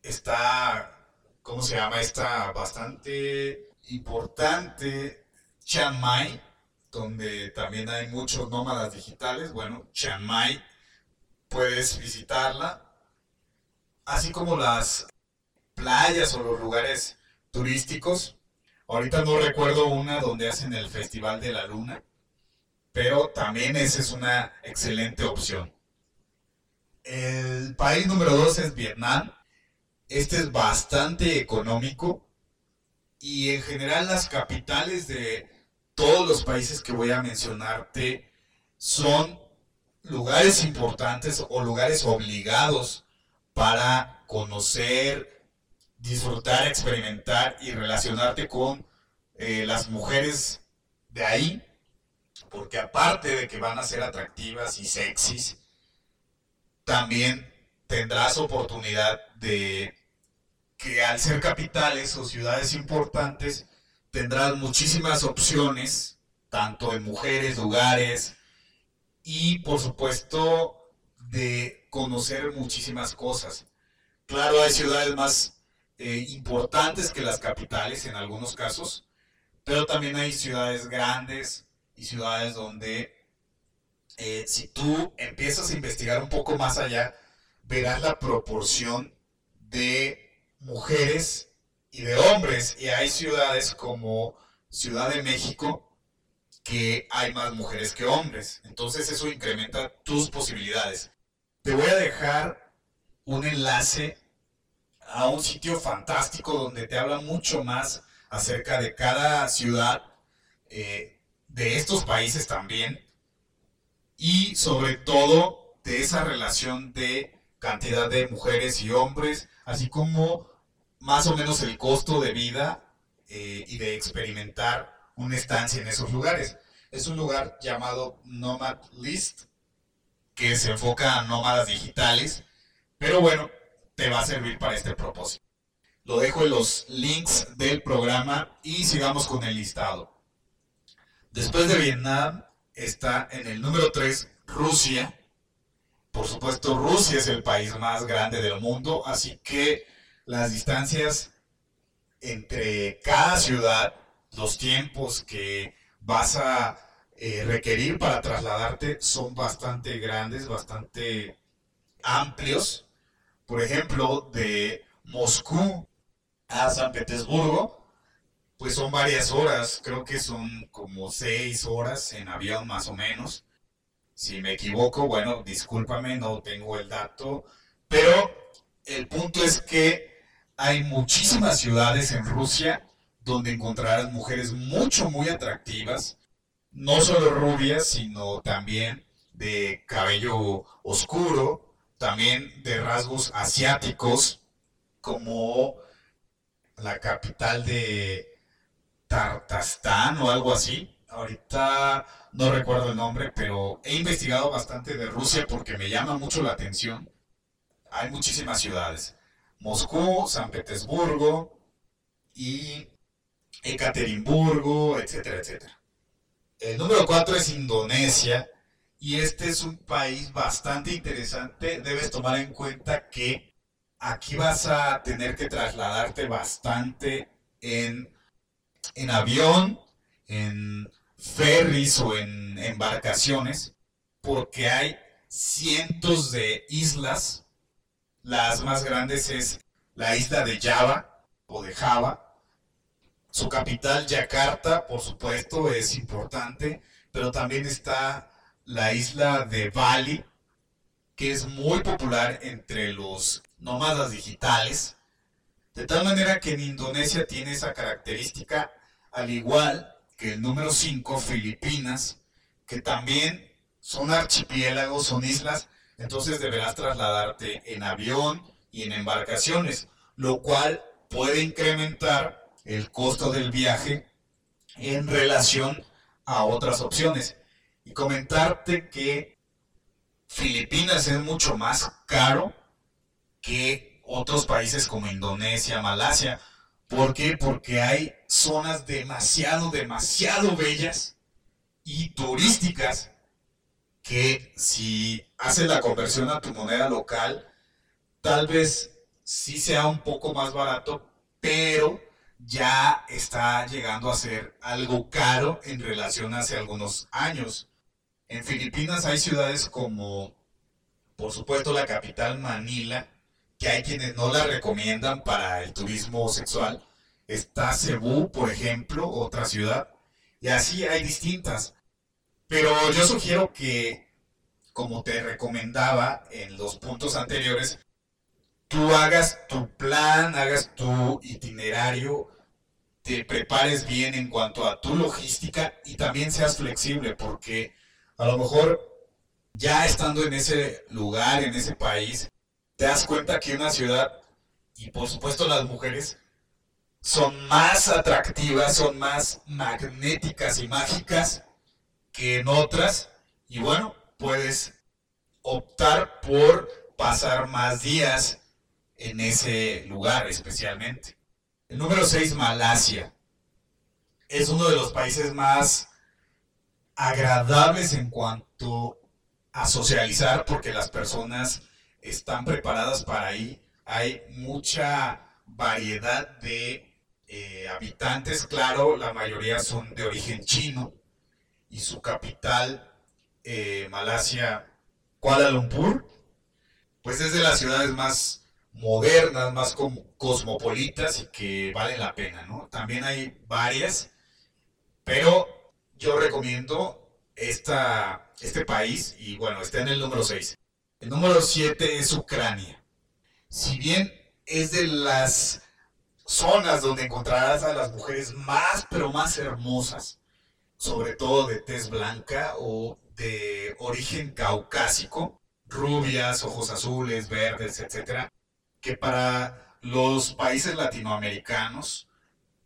Está, ¿cómo se llama? Está bastante importante Chiang Mai, donde también hay muchos nómadas digitales. Bueno, Chiang Mai, puedes visitarla. Así como las playas o los lugares turísticos. Ahorita no recuerdo una donde hacen el Festival de la Luna, pero también esa es una excelente opción. El país número dos es Vietnam. Este es bastante económico y en general las capitales de todos los países que voy a mencionarte son lugares importantes o lugares obligados para conocer, disfrutar, experimentar y relacionarte con eh, las mujeres de ahí, porque aparte de que van a ser atractivas y sexys, también tendrás oportunidad de que al ser capitales o ciudades importantes, tendrás muchísimas opciones, tanto en mujeres, lugares, y por supuesto de conocer muchísimas cosas. Claro, hay ciudades más eh, importantes que las capitales en algunos casos, pero también hay ciudades grandes y ciudades donde eh, si tú empiezas a investigar un poco más allá, verás la proporción de mujeres y de hombres. Y hay ciudades como Ciudad de México, que hay más mujeres que hombres. Entonces eso incrementa tus posibilidades. Te voy a dejar un enlace a un sitio fantástico donde te habla mucho más acerca de cada ciudad, eh, de estos países también, y sobre todo de esa relación de cantidad de mujeres y hombres, así como más o menos el costo de vida eh, y de experimentar una estancia en esos lugares. Es un lugar llamado Nomad List, que se enfoca a nómadas digitales, pero bueno, te va a servir para este propósito. Lo dejo en los links del programa y sigamos con el listado. Después de Vietnam está en el número 3 Rusia. Por supuesto, Rusia es el país más grande del mundo, así que las distancias entre cada ciudad los tiempos que vas a eh, requerir para trasladarte son bastante grandes, bastante amplios. Por ejemplo, de Moscú a San Petersburgo, pues son varias horas, creo que son como seis horas en avión más o menos. Si me equivoco, bueno, discúlpame, no tengo el dato, pero el punto es que hay muchísimas ciudades en Rusia donde encontrarás mujeres mucho, muy atractivas, no solo rubias, sino también de cabello oscuro, también de rasgos asiáticos, como la capital de Tartastán o algo así. Ahorita no recuerdo el nombre, pero he investigado bastante de Rusia porque me llama mucho la atención. Hay muchísimas ciudades. Moscú, San Petersburgo y Ekaterimburgo, etcétera, etcétera. El número 4 es Indonesia y este es un país bastante interesante. Debes tomar en cuenta que aquí vas a tener que trasladarte bastante en, en avión, en ferries o en embarcaciones, porque hay cientos de islas. Las más grandes es la isla de Java o de Java, su capital, Yakarta, por supuesto, es importante, pero también está la isla de Bali, que es muy popular entre los nómadas digitales, de tal manera que en Indonesia tiene esa característica, al igual que el número 5, Filipinas, que también son archipiélagos, son islas, entonces deberás trasladarte en avión y en embarcaciones, lo cual puede incrementar el costo del viaje en relación a otras opciones. Y comentarte que Filipinas es mucho más caro que otros países como Indonesia, Malasia. ¿Por qué? Porque hay zonas demasiado, demasiado bellas y turísticas que si haces la conversión a tu moneda local, tal vez sí sea un poco más barato, pero ya está llegando a ser algo caro en relación hace algunos años. En Filipinas hay ciudades como, por supuesto, la capital Manila, que hay quienes no la recomiendan para el turismo sexual. Está Cebú, por ejemplo, otra ciudad, y así hay distintas. Pero yo sugiero que, como te recomendaba en los puntos anteriores, tú hagas tu plan, hagas tu itinerario, te prepares bien en cuanto a tu logística y también seas flexible, porque a lo mejor ya estando en ese lugar, en ese país, te das cuenta que una ciudad, y por supuesto las mujeres, son más atractivas, son más magnéticas y mágicas que en otras, y bueno, puedes optar por pasar más días en ese lugar especialmente. El número 6, Malasia. Es uno de los países más agradables en cuanto a socializar porque las personas están preparadas para ahí. Hay mucha variedad de eh, habitantes, claro, la mayoría son de origen chino y su capital, eh, Malasia, Kuala Lumpur, pues es de las ciudades más modernas, más cosmopolitas y que valen la pena, ¿no? También hay varias, pero yo recomiendo esta, este país y bueno, está en el número 6. El número 7 es Ucrania. Si bien es de las zonas donde encontrarás a las mujeres más, pero más hermosas, sobre todo de tez blanca o de origen caucásico, rubias, ojos azules, verdes, etcétera, que para los países latinoamericanos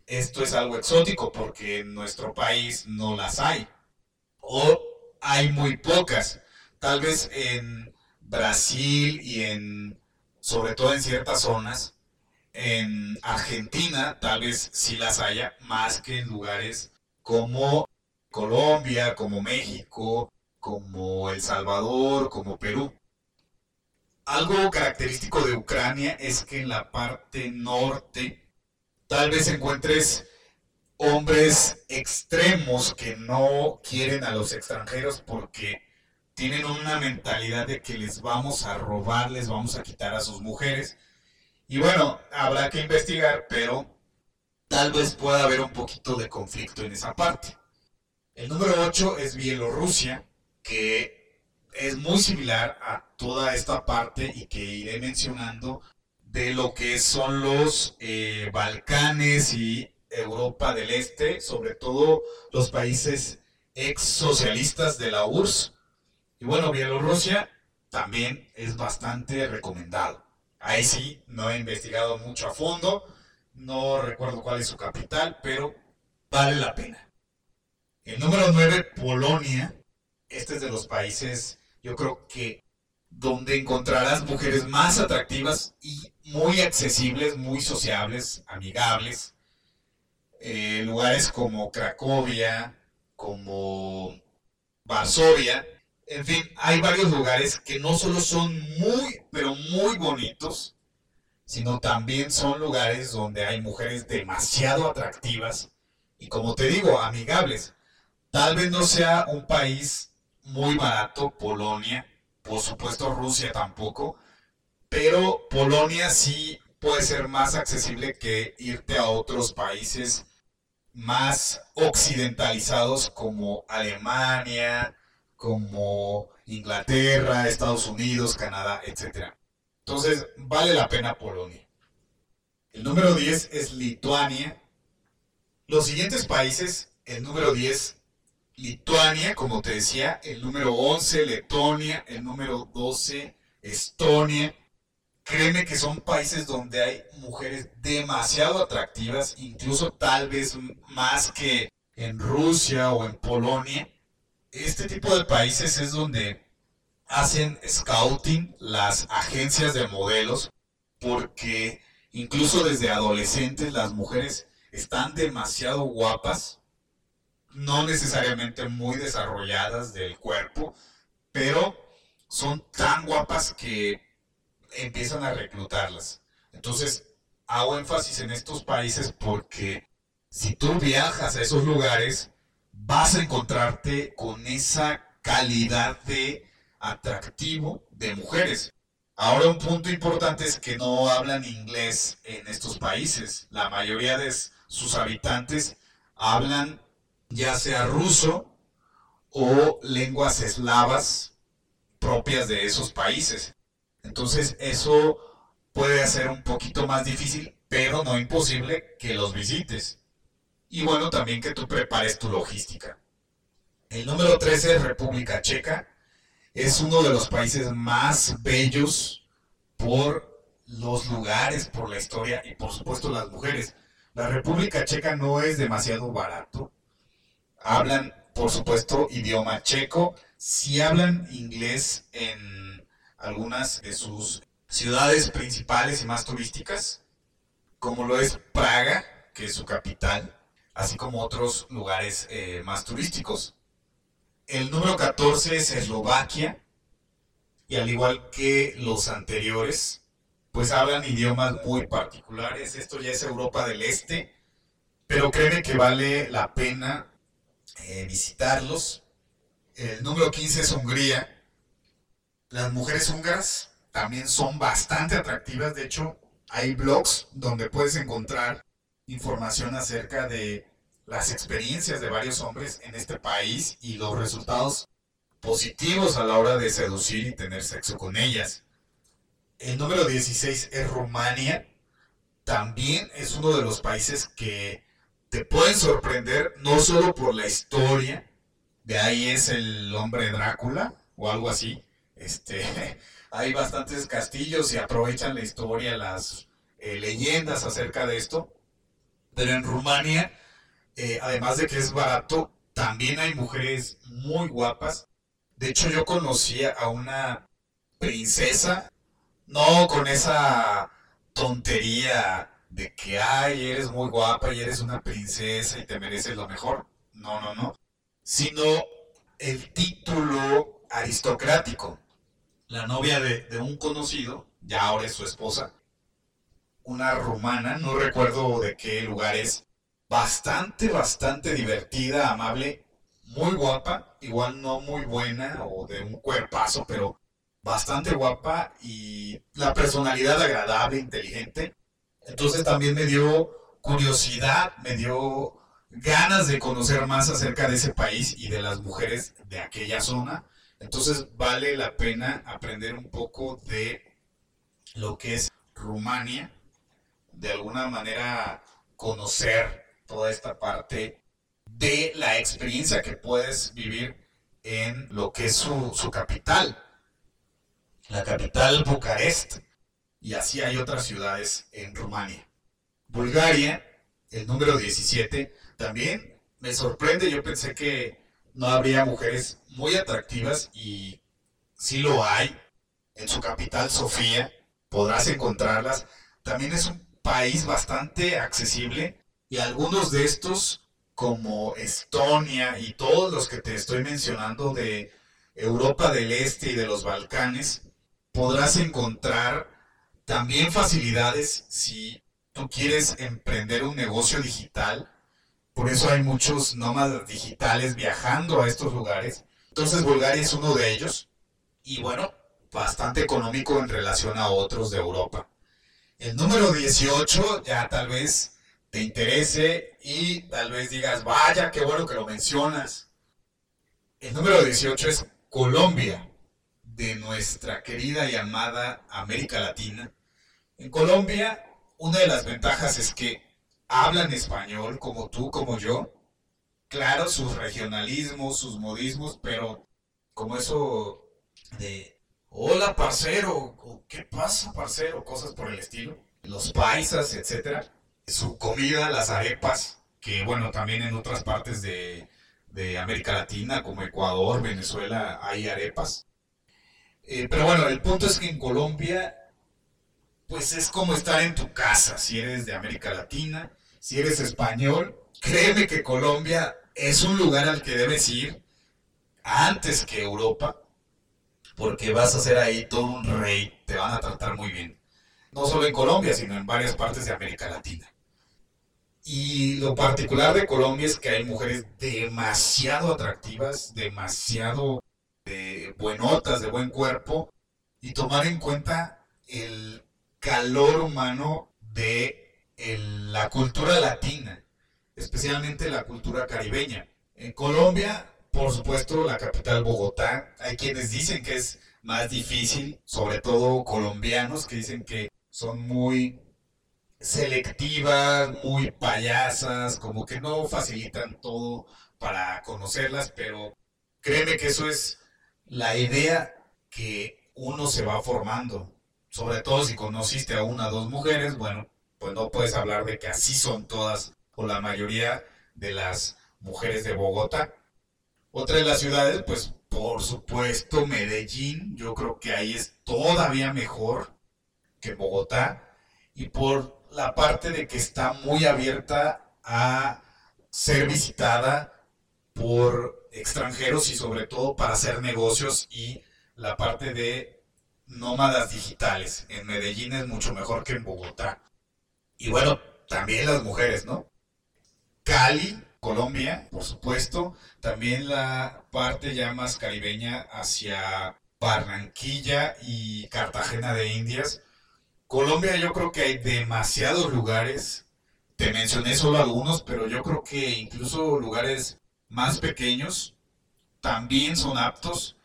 esto es algo exótico porque en nuestro país no las hay o hay muy pocas. Tal vez en Brasil y en sobre todo en ciertas zonas en Argentina tal vez sí las haya más que en lugares como Colombia, como México, como El Salvador, como Perú. Algo característico de Ucrania es que en la parte norte tal vez encuentres hombres extremos que no quieren a los extranjeros porque tienen una mentalidad de que les vamos a robar, les vamos a quitar a sus mujeres. Y bueno, habrá que investigar, pero tal vez pueda haber un poquito de conflicto en esa parte. El número 8 es Bielorrusia, que es muy similar a toda esta parte y que iré mencionando de lo que son los eh, Balcanes y Europa del Este, sobre todo los países ex socialistas de la URSS. Y bueno, Bielorrusia también es bastante recomendado. Ahí sí, no he investigado mucho a fondo, no recuerdo cuál es su capital, pero vale la pena. El número 9, Polonia. Este es de los países yo creo que donde encontrarás mujeres más atractivas y muy accesibles, muy sociables, amigables. Eh, lugares como Cracovia, como Varsovia, en fin, hay varios lugares que no solo son muy, pero muy bonitos, sino también son lugares donde hay mujeres demasiado atractivas y como te digo, amigables. Tal vez no sea un país muy barato Polonia, por supuesto Rusia tampoco, pero Polonia sí puede ser más accesible que irte a otros países más occidentalizados como Alemania, como Inglaterra, Estados Unidos, Canadá, etc. Entonces, vale la pena Polonia. El número 10 es Lituania. Los siguientes países, el número 10 Lituania, como te decía, el número 11, Letonia, el número 12, Estonia. Créeme que son países donde hay mujeres demasiado atractivas, incluso tal vez más que en Rusia o en Polonia. Este tipo de países es donde hacen scouting las agencias de modelos, porque incluso desde adolescentes las mujeres están demasiado guapas no necesariamente muy desarrolladas del cuerpo, pero son tan guapas que empiezan a reclutarlas. Entonces, hago énfasis en estos países porque si tú viajas a esos lugares, vas a encontrarte con esa calidad de atractivo de mujeres. Ahora un punto importante es que no hablan inglés en estos países. La mayoría de sus habitantes hablan ya sea ruso o lenguas eslavas propias de esos países. Entonces eso puede hacer un poquito más difícil, pero no imposible que los visites. Y bueno, también que tú prepares tu logística. El número 13 es República Checa. Es uno de los países más bellos por los lugares, por la historia y por supuesto las mujeres. La República Checa no es demasiado barato. Hablan, por supuesto, idioma checo. Si hablan inglés en algunas de sus ciudades principales y más turísticas, como lo es Praga, que es su capital, así como otros lugares eh, más turísticos. El número 14 es Eslovaquia, y al igual que los anteriores, pues hablan idiomas muy particulares. Esto ya es Europa del Este, pero créeme que vale la pena eh, visitarlos. El número 15 es Hungría. Las mujeres húngaras también son bastante atractivas. De hecho, hay blogs donde puedes encontrar información acerca de las experiencias de varios hombres en este país y los resultados positivos a la hora de seducir y tener sexo con ellas. El número 16 es Rumania. También es uno de los países que te pueden sorprender no solo por la historia, de ahí es el hombre Drácula o algo así. Este, hay bastantes castillos y aprovechan la historia, las eh, leyendas acerca de esto. Pero en Rumania, eh, además de que es barato, también hay mujeres muy guapas. De hecho, yo conocí a una princesa, no con esa tontería de que, ay, eres muy guapa y eres una princesa y te mereces lo mejor. No, no, no. Sino el título aristocrático. La novia de, de un conocido, ya ahora es su esposa, una rumana, no recuerdo de qué lugar es, bastante, bastante divertida, amable, muy guapa, igual no muy buena o de un cuerpazo, pero bastante guapa y la personalidad agradable, inteligente. Entonces también me dio curiosidad, me dio ganas de conocer más acerca de ese país y de las mujeres de aquella zona. Entonces vale la pena aprender un poco de lo que es Rumania, de alguna manera conocer toda esta parte de la experiencia que puedes vivir en lo que es su, su capital, la capital Bucarest, y así hay otras ciudades en Rumania. Bulgaria, el número 17, también me sorprende, yo pensé que no habría mujeres muy atractivas y sí lo hay. En su capital, Sofía, podrás encontrarlas. También es un país bastante accesible y algunos de estos, como Estonia y todos los que te estoy mencionando de Europa del Este y de los Balcanes, podrás encontrar también facilidades si tú quieres emprender un negocio digital. Por eso hay muchos nómadas digitales viajando a estos lugares. Entonces Bulgaria es uno de ellos. Y bueno, bastante económico en relación a otros de Europa. El número 18 ya tal vez te interese y tal vez digas, vaya, qué bueno que lo mencionas. El número 18 es Colombia, de nuestra querida y amada América Latina. En Colombia, una de las ventajas es que hablan español como tú, como yo. Claro, sus regionalismos, sus modismos, pero como eso de hola parcero, o qué pasa parcero, cosas por el estilo. Los paisas, etcétera. Su comida, las arepas, que bueno, también en otras partes de, de América Latina, como Ecuador, Venezuela, hay arepas. Eh, pero bueno, el punto es que en Colombia, pues es como estar en tu casa, si eres de América Latina, si eres español, créeme que Colombia es un lugar al que debes ir antes que Europa, porque vas a ser ahí todo un rey, te van a tratar muy bien. No solo en Colombia, sino en varias partes de América Latina. Y lo particular de Colombia es que hay mujeres demasiado atractivas, demasiado de buenotas, de buen cuerpo, y tomar en cuenta el calor humano de el- la cultura latina, especialmente la cultura caribeña. En Colombia, por supuesto, la capital Bogotá, hay quienes dicen que es más difícil, sobre todo colombianos que dicen que son muy selectivas, muy payasas, como que no facilitan todo para conocerlas, pero créeme que eso es la idea que uno se va formando. Sobre todo si conociste a una o dos mujeres, bueno, pues no puedes hablar de que así son todas o la mayoría de las mujeres de Bogotá. Otra de las ciudades, pues por supuesto Medellín, yo creo que ahí es todavía mejor que Bogotá y por la parte de que está muy abierta a ser visitada por extranjeros y sobre todo para hacer negocios y la parte de nómadas digitales. En Medellín es mucho mejor que en Bogotá. Y bueno, también las mujeres, ¿no? Cali, Colombia, por supuesto. También la parte ya más caribeña hacia Barranquilla y Cartagena de Indias. Colombia yo creo que hay demasiados lugares. Te mencioné solo algunos, pero yo creo que incluso lugares más pequeños también son aptos.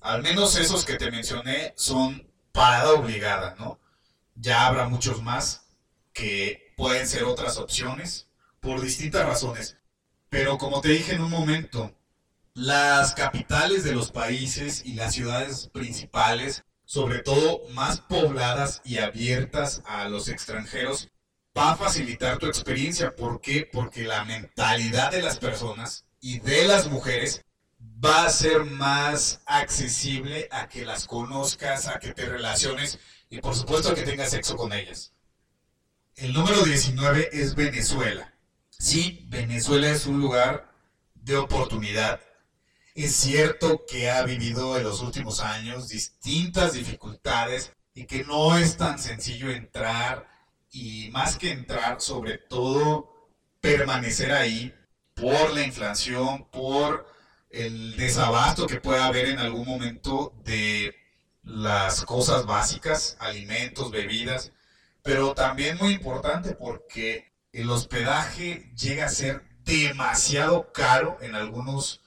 Al menos esos que te mencioné son parada obligada, ¿no? Ya habrá muchos más que pueden ser otras opciones por distintas razones. Pero como te dije en un momento, las capitales de los países y las ciudades principales, sobre todo más pobladas y abiertas a los extranjeros, va a facilitar tu experiencia. ¿Por qué? Porque la mentalidad de las personas y de las mujeres va a ser más accesible a que las conozcas, a que te relaciones y por supuesto a que tengas sexo con ellas. El número 19 es Venezuela. Sí, Venezuela es un lugar de oportunidad. Es cierto que ha vivido en los últimos años distintas dificultades y que no es tan sencillo entrar y más que entrar, sobre todo permanecer ahí por la inflación, por el desabasto que pueda haber en algún momento de las cosas básicas, alimentos, bebidas, pero también muy importante porque el hospedaje llega a ser demasiado caro en algunos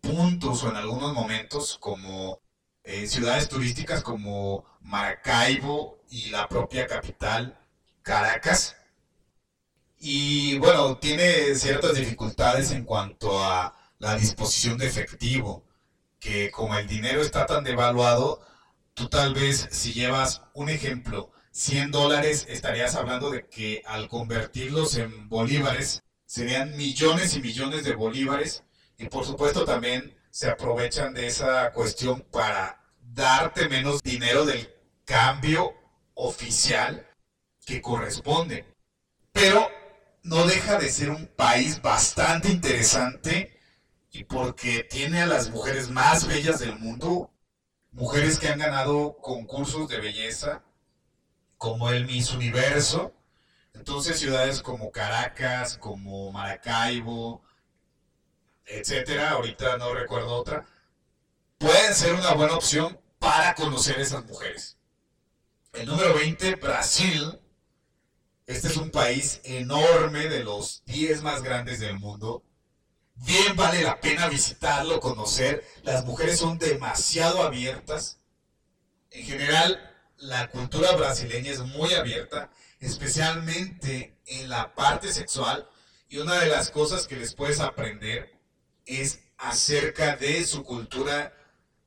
puntos o en algunos momentos, como eh, ciudades turísticas como Maracaibo y la propia capital, Caracas. Y bueno, tiene ciertas dificultades en cuanto a la disposición de efectivo, que como el dinero está tan devaluado, tú tal vez si llevas un ejemplo, 100 dólares, estarías hablando de que al convertirlos en bolívares, serían millones y millones de bolívares, y por supuesto también se aprovechan de esa cuestión para darte menos dinero del cambio oficial que corresponde. Pero no deja de ser un país bastante interesante y porque tiene a las mujeres más bellas del mundo, mujeres que han ganado concursos de belleza como el Miss Universo. Entonces ciudades como Caracas, como Maracaibo, etcétera, ahorita no recuerdo otra, pueden ser una buena opción para conocer esas mujeres. El número 20, Brasil. Este es un país enorme, de los 10 más grandes del mundo. Bien vale la pena visitarlo, conocer. Las mujeres son demasiado abiertas. En general, la cultura brasileña es muy abierta, especialmente en la parte sexual. Y una de las cosas que les puedes aprender es acerca de su cultura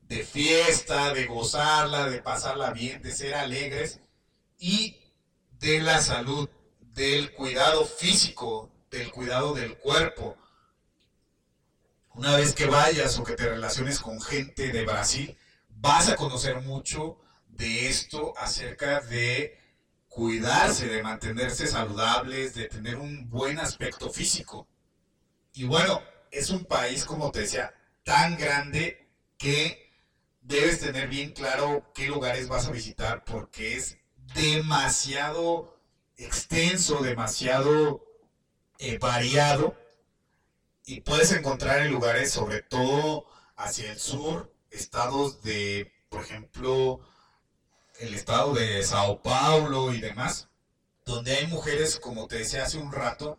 de fiesta, de gozarla, de pasarla bien, de ser alegres y de la salud, del cuidado físico, del cuidado del cuerpo. Una vez que vayas o que te relaciones con gente de Brasil, vas a conocer mucho de esto acerca de cuidarse, de mantenerse saludables, de tener un buen aspecto físico. Y bueno, es un país, como te decía, tan grande que debes tener bien claro qué lugares vas a visitar porque es demasiado extenso, demasiado eh, variado y puedes encontrar en lugares sobre todo hacia el sur, estados de, por ejemplo, el estado de Sao Paulo y demás, donde hay mujeres, como te decía hace un rato,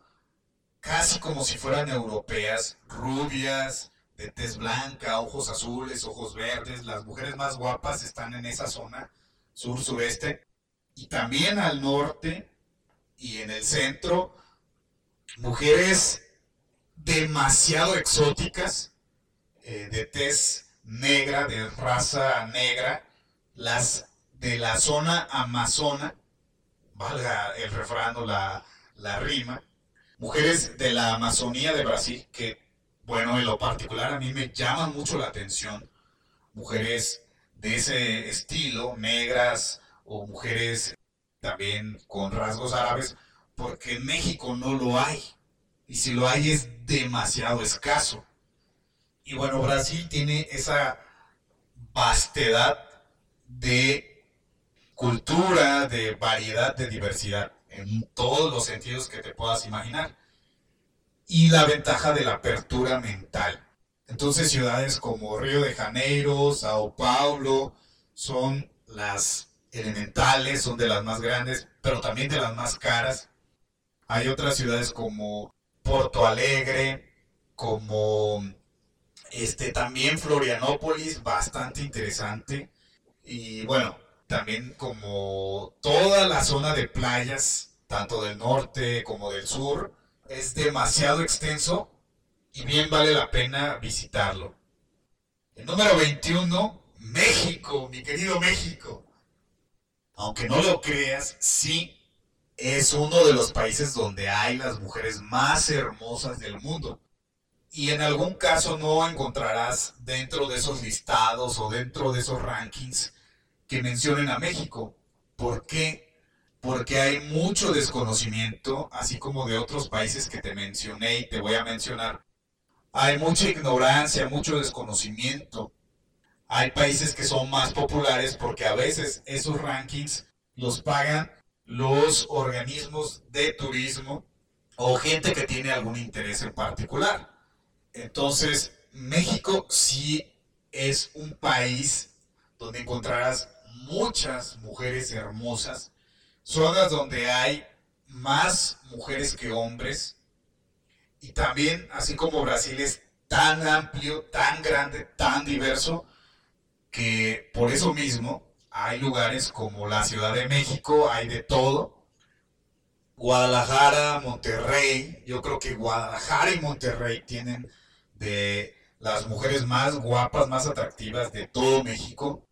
casi como si fueran europeas, rubias, de tez blanca, ojos azules, ojos verdes. Las mujeres más guapas están en esa zona sur-sureste. Y también al norte y en el centro, mujeres demasiado exóticas, eh, de tez negra, de raza negra, las de la zona amazona, valga el refrán o la, la rima, mujeres de la Amazonía de Brasil, que, bueno, en lo particular a mí me llaman mucho la atención, mujeres de ese estilo, negras o mujeres también con rasgos árabes, porque en México no lo hay. Y si lo hay es demasiado escaso. Y bueno, Brasil tiene esa vastedad de cultura, de variedad, de diversidad, en todos los sentidos que te puedas imaginar. Y la ventaja de la apertura mental. Entonces ciudades como Río de Janeiro, Sao Paulo, son las elementales, son de las más grandes, pero también de las más caras. Hay otras ciudades como Porto Alegre, como este también Florianópolis, bastante interesante. Y bueno, también como toda la zona de playas, tanto del norte como del sur, es demasiado extenso y bien vale la pena visitarlo. El número 21, México, mi querido México. Aunque no lo creas, sí es uno de los países donde hay las mujeres más hermosas del mundo. Y en algún caso no encontrarás dentro de esos listados o dentro de esos rankings que mencionen a México. ¿Por qué? Porque hay mucho desconocimiento, así como de otros países que te mencioné y te voy a mencionar. Hay mucha ignorancia, mucho desconocimiento. Hay países que son más populares porque a veces esos rankings los pagan los organismos de turismo o gente que tiene algún interés en particular. Entonces, México sí es un país donde encontrarás muchas mujeres hermosas, zonas donde hay más mujeres que hombres, y también, así como Brasil es tan amplio, tan grande, tan diverso, que por eso mismo hay lugares como la Ciudad de México, hay de todo. Guadalajara, Monterrey, yo creo que Guadalajara y Monterrey tienen de las mujeres más guapas, más atractivas de todo México,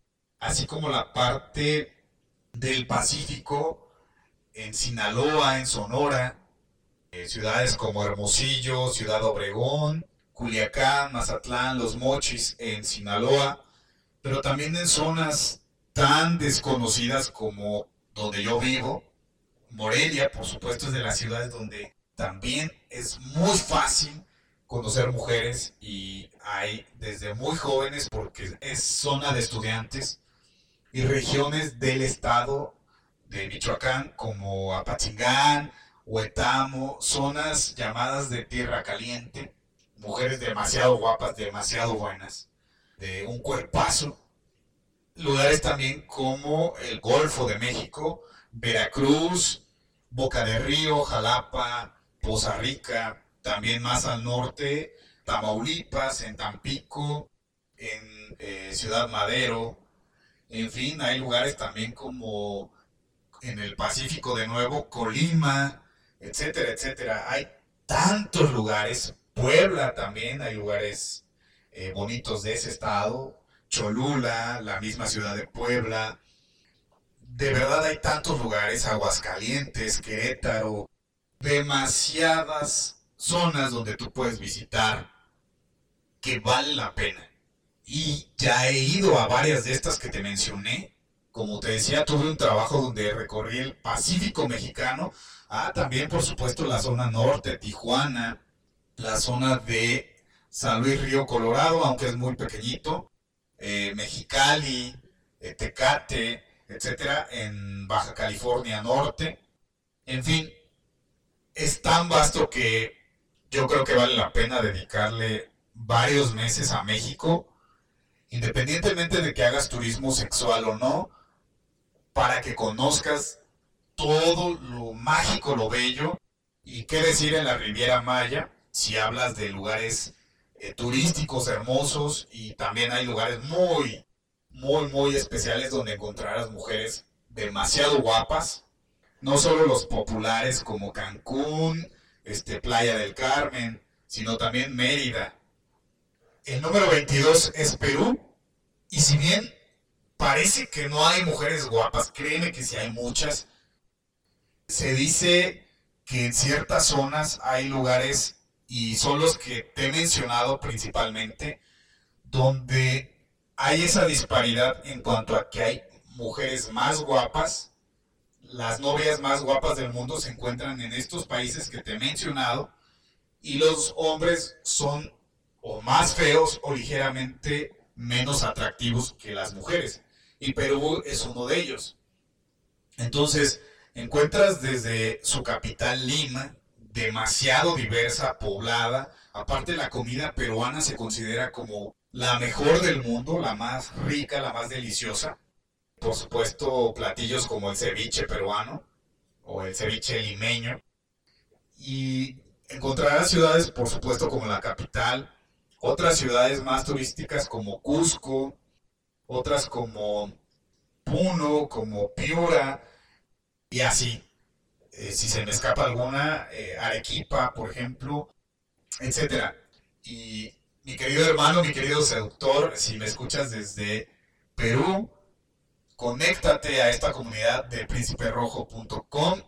así como la parte del Pacífico, en Sinaloa, en Sonora, eh, ciudades como Hermosillo, Ciudad Obregón, Culiacán, Mazatlán, Los Mochis, en Sinaloa, pero también en zonas tan desconocidas como donde yo vivo. Morelia, por supuesto, es de las ciudades donde también es muy fácil conocer mujeres y hay desde muy jóvenes porque es zona de estudiantes y regiones del estado de Michoacán como Apachingán, Huetamo, zonas llamadas de tierra caliente, mujeres demasiado guapas, demasiado buenas, de un cuerpazo. Lugares también como el Golfo de México, Veracruz, Boca de Río, Jalapa, Poza Rica, también más al norte, Tamaulipas, en Tampico, en eh, Ciudad Madero, en fin, hay lugares también como en el Pacífico de nuevo, Colima, etcétera, etcétera. Hay tantos lugares, Puebla también, hay lugares eh, bonitos de ese estado, Cholula, la misma ciudad de Puebla. De verdad hay tantos lugares, Aguascalientes, Querétaro, demasiadas zonas donde tú puedes visitar que vale la pena. Y ya he ido a varias de estas que te mencioné. Como te decía, tuve un trabajo donde recorrí el Pacífico mexicano. Ah, también por supuesto la zona norte, Tijuana, la zona de San Luis Río Colorado, aunque es muy pequeñito eh, Mexicali, eh, Tecate, etcétera, en Baja California Norte. En fin, es tan vasto que yo creo que vale la pena dedicarle varios meses a México, independientemente de que hagas turismo sexual o no, para que conozcas todo lo mágico, lo bello, y qué decir en la Riviera Maya, si hablas de lugares eh, turísticos hermosos y también hay lugares muy, muy, muy especiales donde encontrarás mujeres demasiado guapas, no solo los populares como Cancún, este, Playa del Carmen, sino también Mérida. El número 22 es Perú, y si bien parece que no hay mujeres guapas, créeme que sí hay muchas, se dice que en ciertas zonas hay lugares, y son los que te he mencionado principalmente, donde hay esa disparidad en cuanto a que hay mujeres más guapas, las novias más guapas del mundo se encuentran en estos países que te he mencionado, y los hombres son o más feos o ligeramente menos atractivos que las mujeres. Y Perú es uno de ellos. Entonces, encuentras desde su capital Lima, demasiado diversa, poblada. Aparte la comida peruana se considera como la mejor del mundo, la más rica, la más deliciosa. Por supuesto, platillos como el ceviche peruano o el ceviche limeño. Y encontrarás ciudades, por supuesto, como la capital, otras ciudades más turísticas como Cusco, otras como Puno, como Piura, y así. Eh, si se me escapa alguna, eh, Arequipa, por ejemplo, etcétera. Y mi querido hermano, mi querido seductor, si me escuchas desde Perú, conéctate a esta comunidad de prínciperojo.com,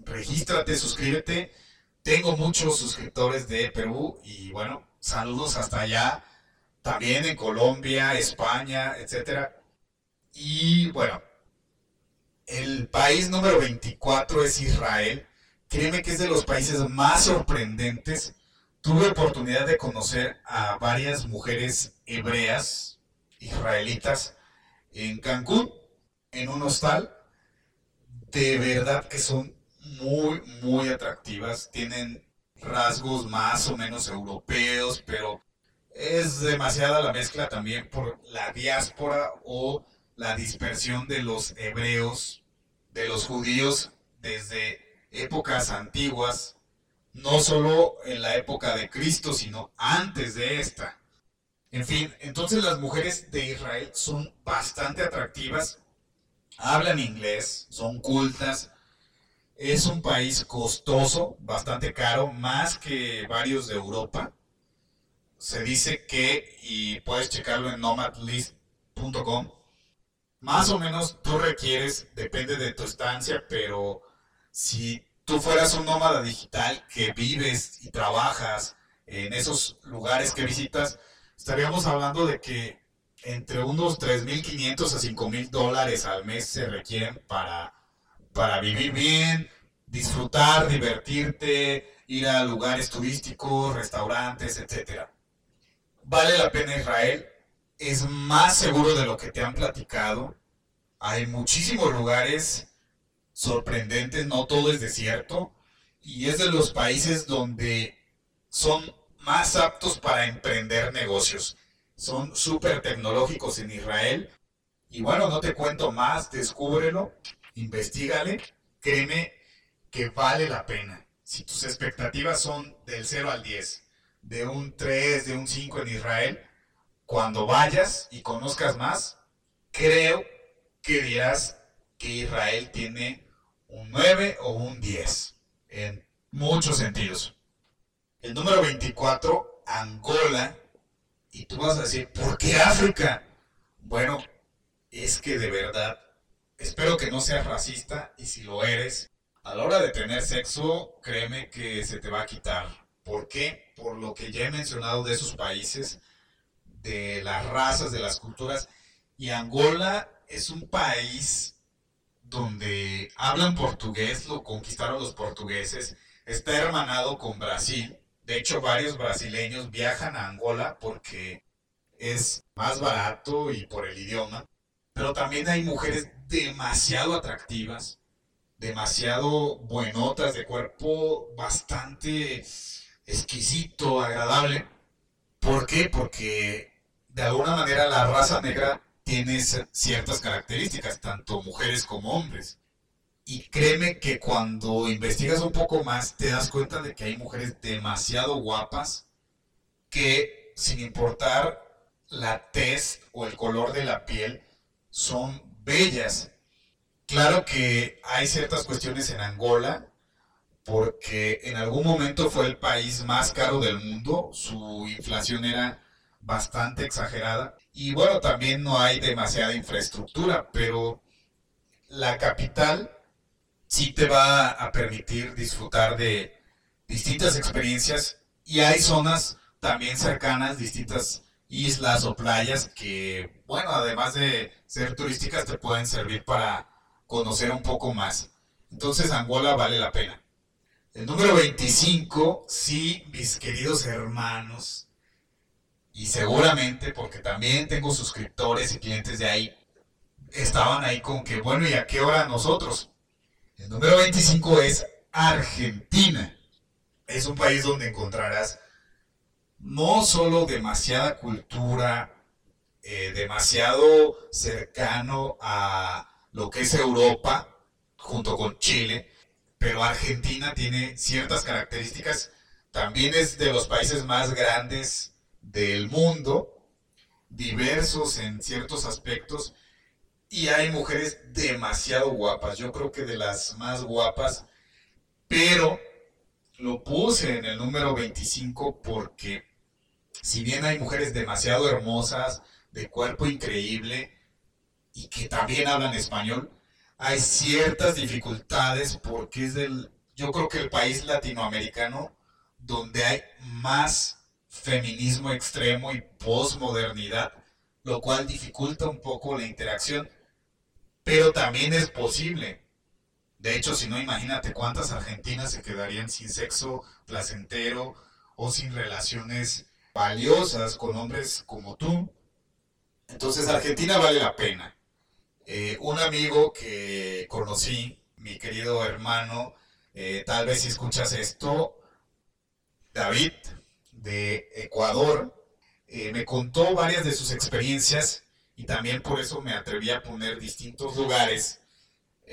regístrate, suscríbete. Tengo muchos suscriptores de Perú y bueno, saludos hasta allá, también en Colombia, España, etcétera. Y bueno, el país número 24 es Israel. Créeme que es de los países más sorprendentes. Tuve oportunidad de conocer a varias mujeres hebreas, israelitas, en Cancún, en un hostal. De verdad que son muy, muy atractivas. Tienen rasgos más o menos europeos, pero es demasiada la mezcla también por la diáspora o la dispersión de los hebreos, de los judíos desde épocas antiguas, no solo en la época de Cristo, sino antes de esta. En fin, entonces las mujeres de Israel son bastante atractivas, hablan inglés, son cultas, es un país costoso, bastante caro, más que varios de Europa. Se dice que, y puedes checarlo en nomadlist.com, más o menos tú requieres, depende de tu estancia, pero si tú fueras un nómada digital que vives y trabajas en esos lugares que visitas, estaríamos hablando de que entre unos 3.500 a 5.000 dólares al mes se requieren para para vivir bien, disfrutar, divertirte, ir a lugares turísticos, restaurantes, etc. Vale la pena Israel, es más seguro de lo que te han platicado. Hay muchísimos lugares sorprendentes, no todo es desierto, y es de los países donde son más aptos para emprender negocios. Son súper tecnológicos en Israel. Y bueno, no te cuento más, descúbrelo investigale, créeme que vale la pena. Si tus expectativas son del 0 al 10, de un 3, de un 5 en Israel, cuando vayas y conozcas más, creo que dirás que Israel tiene un 9 o un 10 en muchos sentidos. El número 24, Angola. Y tú vas a decir, ¿por qué África? Bueno, es que de verdad Espero que no seas racista y si lo eres, a la hora de tener sexo, créeme que se te va a quitar. ¿Por qué? Por lo que ya he mencionado de esos países, de las razas, de las culturas. Y Angola es un país donde hablan portugués, lo conquistaron los portugueses, está hermanado con Brasil. De hecho, varios brasileños viajan a Angola porque es más barato y por el idioma, pero también hay mujeres demasiado atractivas, demasiado buenotas de cuerpo, bastante exquisito, agradable. ¿Por qué? Porque de alguna manera la raza negra tiene ciertas características, tanto mujeres como hombres. Y créeme que cuando investigas un poco más te das cuenta de que hay mujeres demasiado guapas que sin importar la tez o el color de la piel son bellas. Claro que hay ciertas cuestiones en Angola porque en algún momento fue el país más caro del mundo, su inflación era bastante exagerada y bueno, también no hay demasiada infraestructura, pero la capital sí te va a permitir disfrutar de distintas experiencias y hay zonas también cercanas, distintas islas o playas que, bueno, además de ser turísticas, te pueden servir para conocer un poco más. Entonces Angola vale la pena. El número 25, sí, mis queridos hermanos, y seguramente porque también tengo suscriptores y clientes de ahí, estaban ahí con que, bueno, ¿y a qué hora nosotros? El número 25 es Argentina. Es un país donde encontrarás no solo demasiada cultura, eh, demasiado cercano a lo que es Europa, junto con Chile, pero Argentina tiene ciertas características. También es de los países más grandes del mundo, diversos en ciertos aspectos, y hay mujeres demasiado guapas. Yo creo que de las más guapas, pero lo puse en el número 25 porque si bien hay mujeres demasiado hermosas, de cuerpo increíble y que también hablan español, hay ciertas dificultades porque es del, yo creo que el país latinoamericano donde hay más feminismo extremo y posmodernidad, lo cual dificulta un poco la interacción, pero también es posible. De hecho, si no, imagínate cuántas argentinas se quedarían sin sexo placentero o sin relaciones valiosas con hombres como tú. Entonces, Argentina vale la pena. Eh, un amigo que conocí, mi querido hermano, eh, tal vez si escuchas esto, David, de Ecuador, eh, me contó varias de sus experiencias y también por eso me atreví a poner distintos lugares,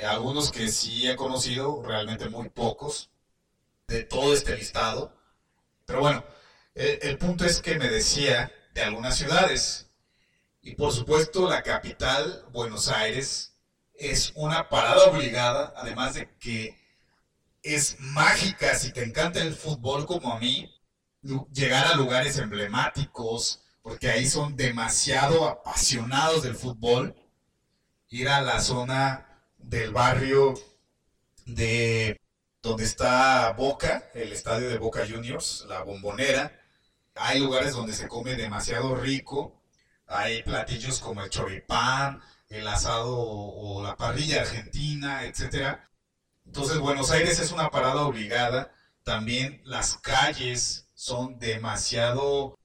algunos que sí he conocido, realmente muy pocos, de todo este listado. Pero bueno, el, el punto es que me decía de algunas ciudades. Y por supuesto la capital, Buenos Aires, es una parada obligada, además de que es mágica si te encanta el fútbol como a mí, llegar a lugares emblemáticos, porque ahí son demasiado apasionados del fútbol, ir a la zona del barrio de donde está Boca, el estadio de Boca Juniors, la bombonera. Hay lugares donde se come demasiado rico, hay platillos como el choripán, el asado o, la parrilla argentina, etcétera. Entonces Buenos Aires es una parada obligada. También las calles son demasiado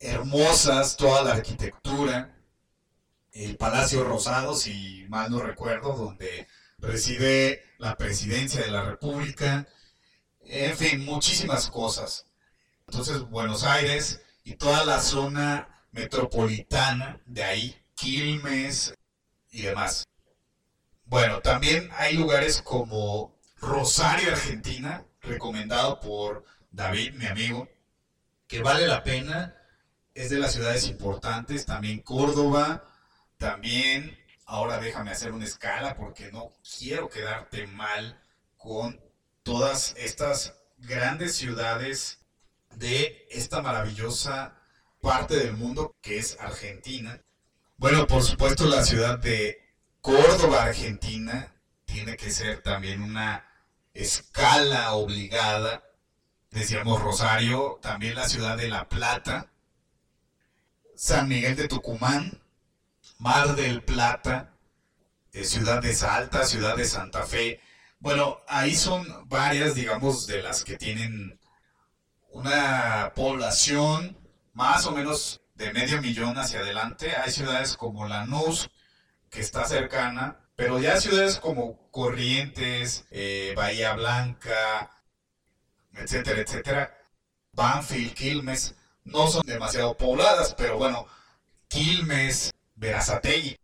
hermosas, toda la arquitectura. El Palacio Rosado, si mal no recuerdo, donde reside la presidencia de la República. En fin, muchísimas cosas. Entonces Buenos Aires y toda la zona metropolitana de ahí, Quilmes y demás. Bueno, también hay lugares como Rosario, Argentina, recomendado por David, mi amigo, que vale la pena. Es de las ciudades importantes. También Córdoba. También, ahora déjame hacer una escala porque no quiero quedarte mal con todas estas grandes ciudades de esta maravillosa parte del mundo que es Argentina. Bueno, por supuesto la ciudad de Córdoba, Argentina, tiene que ser también una escala obligada. Decíamos Rosario, también la ciudad de La Plata, San Miguel de Tucumán, Mar del Plata, eh, ciudad de Salta, ciudad de Santa Fe. Bueno, ahí son varias, digamos, de las que tienen una población más o menos de medio millón hacia adelante. Hay ciudades como Lanús, que está cercana, pero ya ciudades como Corrientes, eh, Bahía Blanca, etcétera, etcétera, Banfield, Quilmes, no son demasiado pobladas, pero bueno, Quilmes, Verazategui,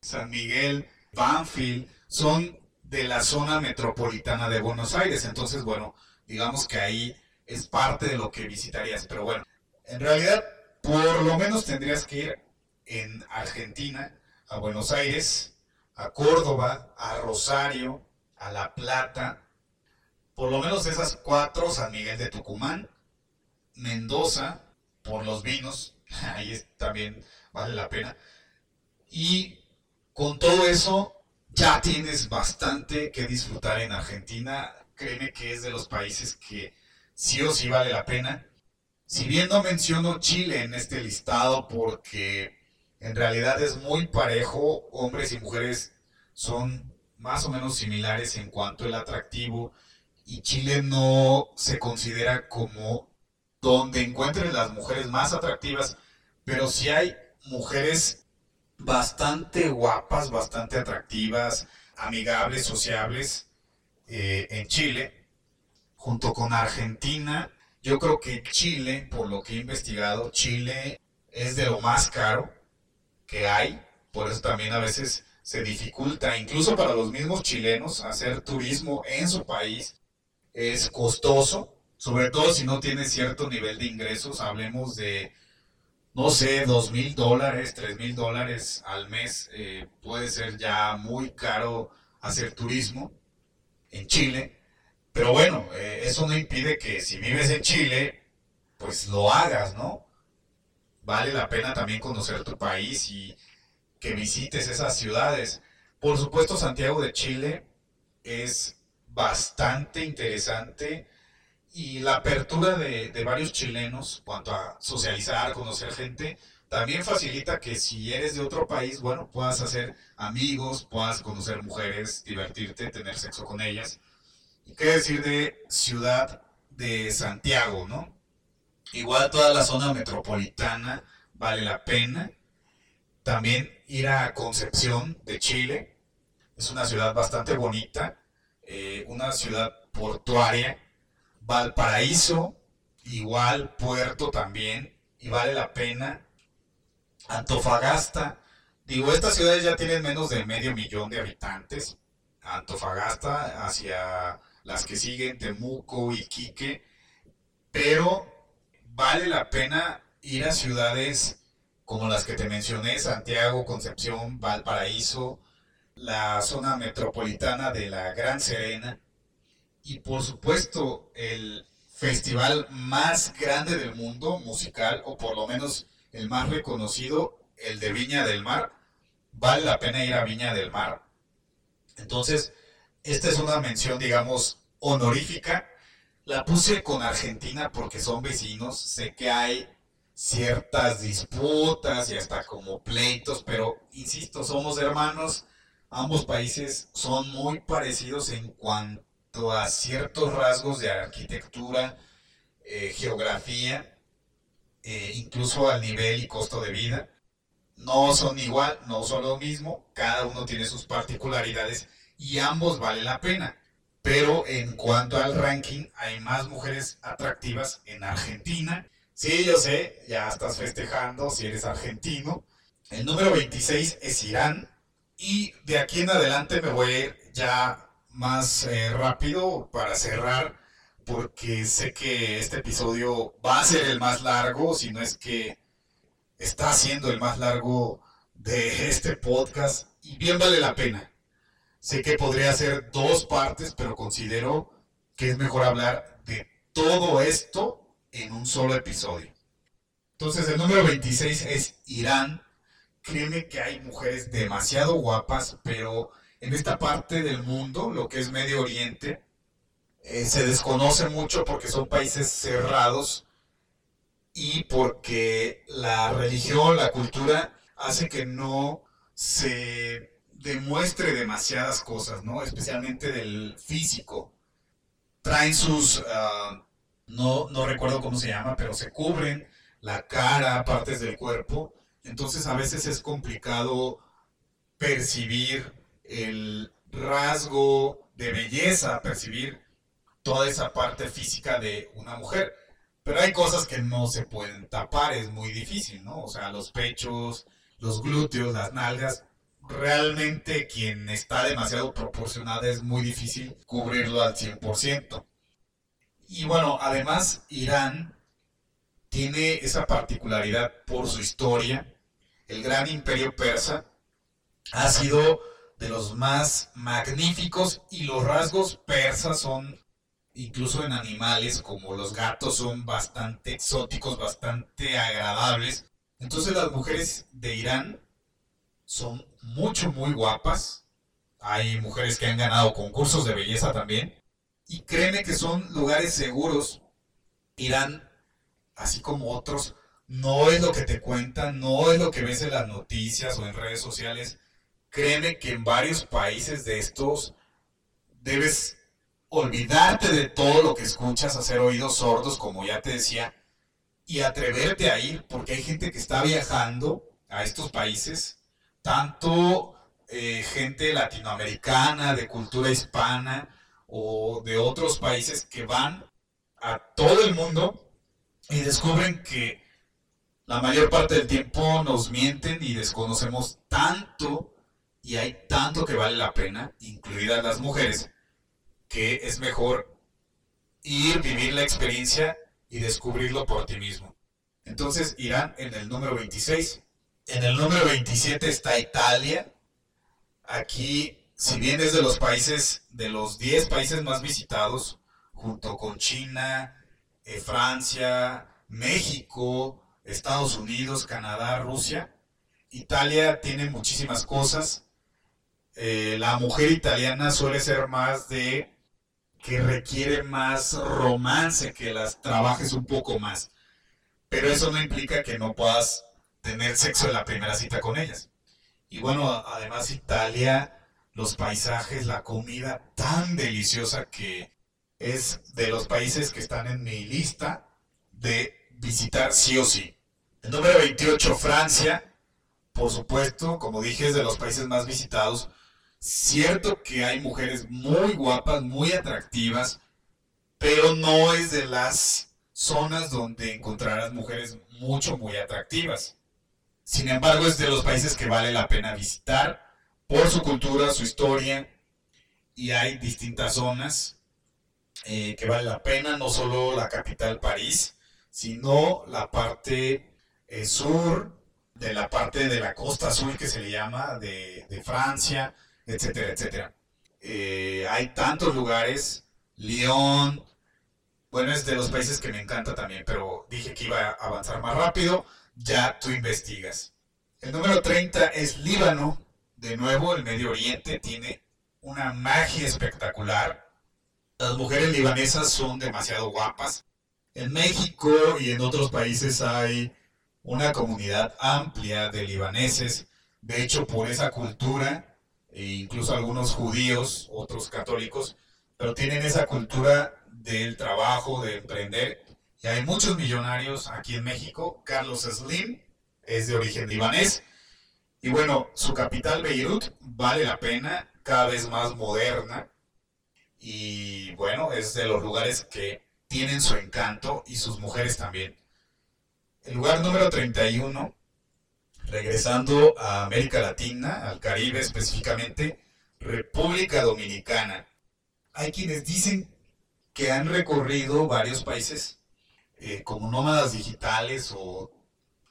San Miguel, Banfield, son de la zona metropolitana de Buenos Aires. Entonces, bueno, digamos que ahí es parte de lo que visitarías. Pero bueno, en realidad, por lo menos tendrías que ir en Argentina, a Buenos Aires, a Córdoba, a Rosario, a La Plata, por lo menos esas cuatro, San Miguel de Tucumán, Mendoza, por los vinos, ahí también vale la pena. Y con todo eso, ya tienes bastante que disfrutar en Argentina. Créeme que es de los países que sí o sí vale la pena. Si bien no menciono Chile en este listado porque en realidad es muy parejo, hombres y mujeres son más o menos similares en cuanto al atractivo y Chile no se considera como donde encuentren las mujeres más atractivas, pero sí hay mujeres bastante guapas, bastante atractivas, amigables, sociables eh, en Chile, junto con Argentina. Yo creo que Chile, por lo que he investigado, Chile es de lo más caro que hay, por eso también a veces se dificulta, incluso para los mismos chilenos, hacer turismo en su país es costoso, sobre todo si no tiene cierto nivel de ingresos, hablemos de no sé, dos mil dólares, tres mil dólares al mes, eh, puede ser ya muy caro hacer turismo en Chile. Pero bueno, eh, eso no impide que si vives en Chile, pues lo hagas, ¿no? Vale la pena también conocer tu país y que visites esas ciudades. Por supuesto, Santiago de Chile es bastante interesante y la apertura de, varios chilenos cuanto a socializar, conocer gente, también facilita que si eres de otro país, bueno, puedas hacer amigos, puedas conocer mujeres, divertirte, tener sexo con ellas. ¿Y qué decir de Ciudad de Santiago, no? Igual toda la zona metropolitana vale la pena. También ir a Concepción de Chile. Es una ciudad bastante bonita, eh, una ciudad portuaria Valparaíso, igual Puerto también, y vale la pena. Antofagasta, digo, estas ciudades ya tienen menos de medio millón de habitantes. Antofagasta hacia las que siguen, Temuco, Iquique, pero vale la pena ir a ciudades como las que te mencioné, Santiago, Concepción, Valparaíso, la zona metropolitana de la Gran Serena, y por supuesto el festival más grande del mundo musical, o por lo menos el más reconocido, el de Viña del Mar. Vale la pena ir a Viña del Mar. Entonces, esta es una mención, digamos, honorífica. La puse con Argentina porque son vecinos. Sé que hay ciertas disputas y hasta como pleitos, pero insisto, somos hermanos. Ambos países son muy parecidos en cuanto a ciertos rasgos de arquitectura, eh, geografía, eh, incluso al nivel y costo de vida. No son igual, no son lo mismo, cada uno tiene sus particularidades y ambos vale la pena. Pero en cuanto al ranking, hay más mujeres atractivas en Argentina. Sí, yo sé, ya estás festejando si eres argentino. El número 26 es Irán. Y de aquí en adelante me voy a ya más eh, rápido para cerrar, porque sé que este episodio va a ser el más largo, si no es que está siendo el más largo de este podcast, y bien vale la pena. Sé que podría ser dos partes, pero considero que es mejor hablar de todo esto en un solo episodio. Entonces el número 26 es Irán. Créeme que hay mujeres demasiado guapas, pero en esta parte del mundo, lo que es Medio Oriente, eh, se desconoce mucho porque son países cerrados y porque la religión, la cultura, hace que no se demuestre demasiadas cosas, ¿no? Especialmente del físico. Traen sus, ah, no, no recuerdo cómo se llama, pero se cubren la cara, partes del cuerpo. Entonces a veces es complicado percibir el rasgo de belleza, percibir toda esa parte física de una mujer. Pero hay cosas que no se pueden tapar, es muy difícil, ¿no? O sea, los pechos, los glúteos, las nalgas. Realmente quien está demasiado proporcionada es muy difícil cubrirlo al 100%. Y bueno, además Irán tiene esa particularidad por su historia. El gran imperio persa ha sido de los más magníficos y los rasgos persas son incluso en animales como los gatos son bastante exóticos, bastante agradables. Entonces las mujeres de Irán son mucho, muy guapas. Hay mujeres que han ganado concursos de belleza también. Y créeme que son lugares seguros. Irán, así como otros, no es lo que te cuentan, no es lo que ves en las noticias o en redes sociales. Créeme que en varios países de estos debes olvidarte de todo lo que escuchas, hacer oídos sordos, como ya te decía, y atreverte a ir, porque hay gente que está viajando a estos países, tanto eh, gente latinoamericana, de cultura hispana o de otros países que van a todo el mundo y descubren que la mayor parte del tiempo nos mienten y desconocemos tanto y hay tanto que vale la pena, incluidas las mujeres, que es mejor ir, vivir la experiencia y descubrirlo por ti mismo. Entonces Irán en el número 26. En el número 27 está Italia. Aquí, si bien es de los países, de los 10 países más visitados, junto con China, eh, Francia, México, Estados Unidos, Canadá, Rusia, Italia tiene muchísimas cosas. Eh, la mujer italiana suele ser más de que requiere más romance, que las trabajes un poco más. Pero eso no implica que no puedas tener sexo en la primera cita con ellas. Y bueno, además Italia, los paisajes, la comida tan deliciosa que es de los países que están en mi lista de visitar sí o sí. El número 28, Francia. Por supuesto, como dije, es de los países más visitados Cierto que hay mujeres muy guapas, muy atractivas, pero no es de las zonas donde encontrarás mujeres mucho, muy atractivas. Sin embargo, es de los países que vale la pena visitar por su cultura, su historia, y hay distintas zonas eh, que vale la pena, no solo la capital París, sino la parte eh, sur, de la parte de la costa sur que se le llama, de, de Francia, etcétera, etcétera. Eh, hay tantos lugares, Lyon, bueno, es de los países que me encanta también, pero dije que iba a avanzar más rápido, ya tú investigas. El número 30 es Líbano, de nuevo el Medio Oriente tiene una magia espectacular. Las mujeres libanesas son demasiado guapas. En México y en otros países hay una comunidad amplia de libaneses. De hecho, por esa cultura e incluso algunos judíos, otros católicos, pero tienen esa cultura del trabajo, de emprender. Y hay muchos millonarios aquí en México. Carlos Slim es de origen libanés. Y bueno, su capital, Beirut, vale la pena, cada vez más moderna. Y bueno, es de los lugares que tienen su encanto y sus mujeres también. El lugar número 31 regresando a América Latina, al Caribe específicamente, República Dominicana. Hay quienes dicen que han recorrido varios países eh, como nómadas digitales o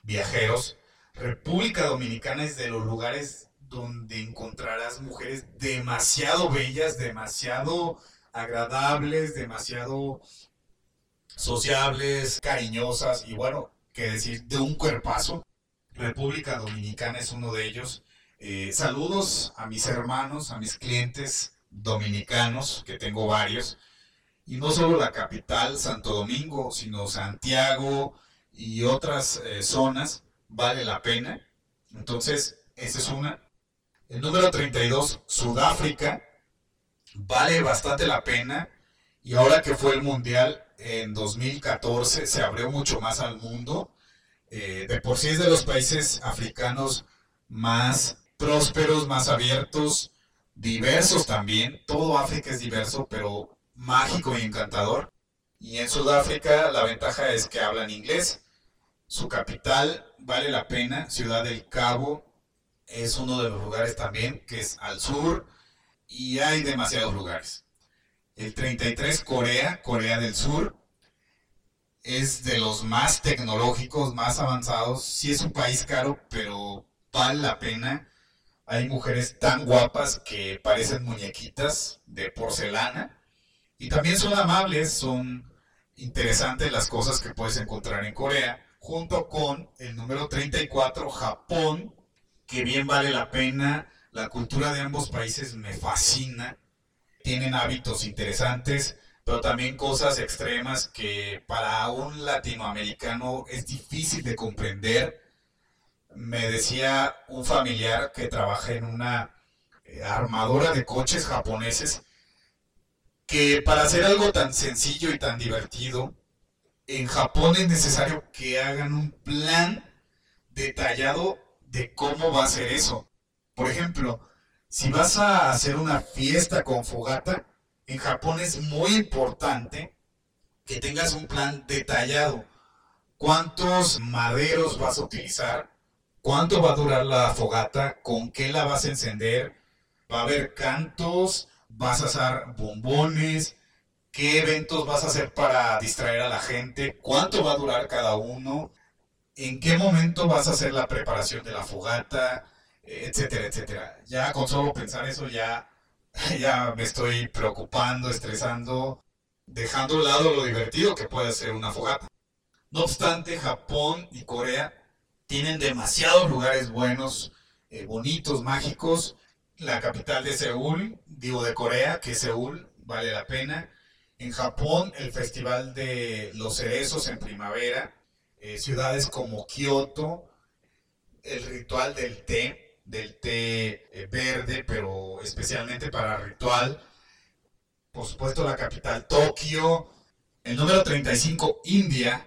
viajeros. República Dominicana es de los lugares donde encontrarás mujeres demasiado bellas, demasiado agradables, demasiado sociables, cariñosas y bueno, que decir, de un cuerpazo. República Dominicana es uno de ellos. Eh, saludos a mis hermanos, a mis clientes dominicanos, que tengo varios. Y no solo la capital, Santo Domingo, sino Santiago y otras eh, zonas, vale la pena. Entonces, esa es una. El número 32, Sudáfrica, vale bastante la pena. Y ahora que fue el Mundial en 2014, se abrió mucho más al mundo Eh, de por sí es de los países africanos más prósperos, más abiertos, diversos también. Todo África es diverso, pero mágico y encantador. Y en Sudáfrica la ventaja es que hablan inglés. Su capital vale la pena, Ciudad del Cabo, es uno de los lugares también que es al sur y hay demasiados lugares. El 33 Corea, Corea del Sur, es de los más tecnológicos, más avanzados. Sí es un país caro, pero vale la pena. Hay mujeres tan guapas que parecen muñequitas de porcelana. Y también son amables, son interesantes las cosas que puedes encontrar en Corea. Junto con el número 34, Japón, que bien vale la pena. La cultura de ambos países me fascina. Tienen hábitos interesantes, pero también cosas extremas que para un latinoamericano es difícil de comprender. Me decía un familiar que trabaja en una eh, armadora de coches japoneses que para hacer algo tan sencillo y tan divertido, en Japón es necesario que hagan un plan detallado de cómo va a ser eso. Por ejemplo, si vas a hacer una fiesta con fogata, en Japón es muy importante que tengas un plan detallado. ¿Cuántos maderos vas a utilizar? ¿Cuánto va a durar la fogata? ¿Con qué la vas a encender? ¿Va a haber cantos? ¿Vas a usar bombones? ¿Qué eventos vas a hacer para distraer a la gente? ¿Cuánto va a durar cada uno? ¿En qué momento vas a hacer la preparación de la fogata? Etcétera, etcétera. Ya con solo pensar eso ya, ya me estoy preocupando, estresando, dejando a un lado lo divertido que puede ser una fogata. No obstante, Japón y Corea tienen demasiados lugares buenos, eh, bonitos, mágicos. La capital de Seúl, digo de Corea, que Seúl, vale la pena. En Japón, el Festival de los Cerezos en primavera. Eh, ciudades como Kioto, el ritual del té, del té eh, verde, pero especialmente para ritual. Por supuesto, la capital Tokio. El número 35, India,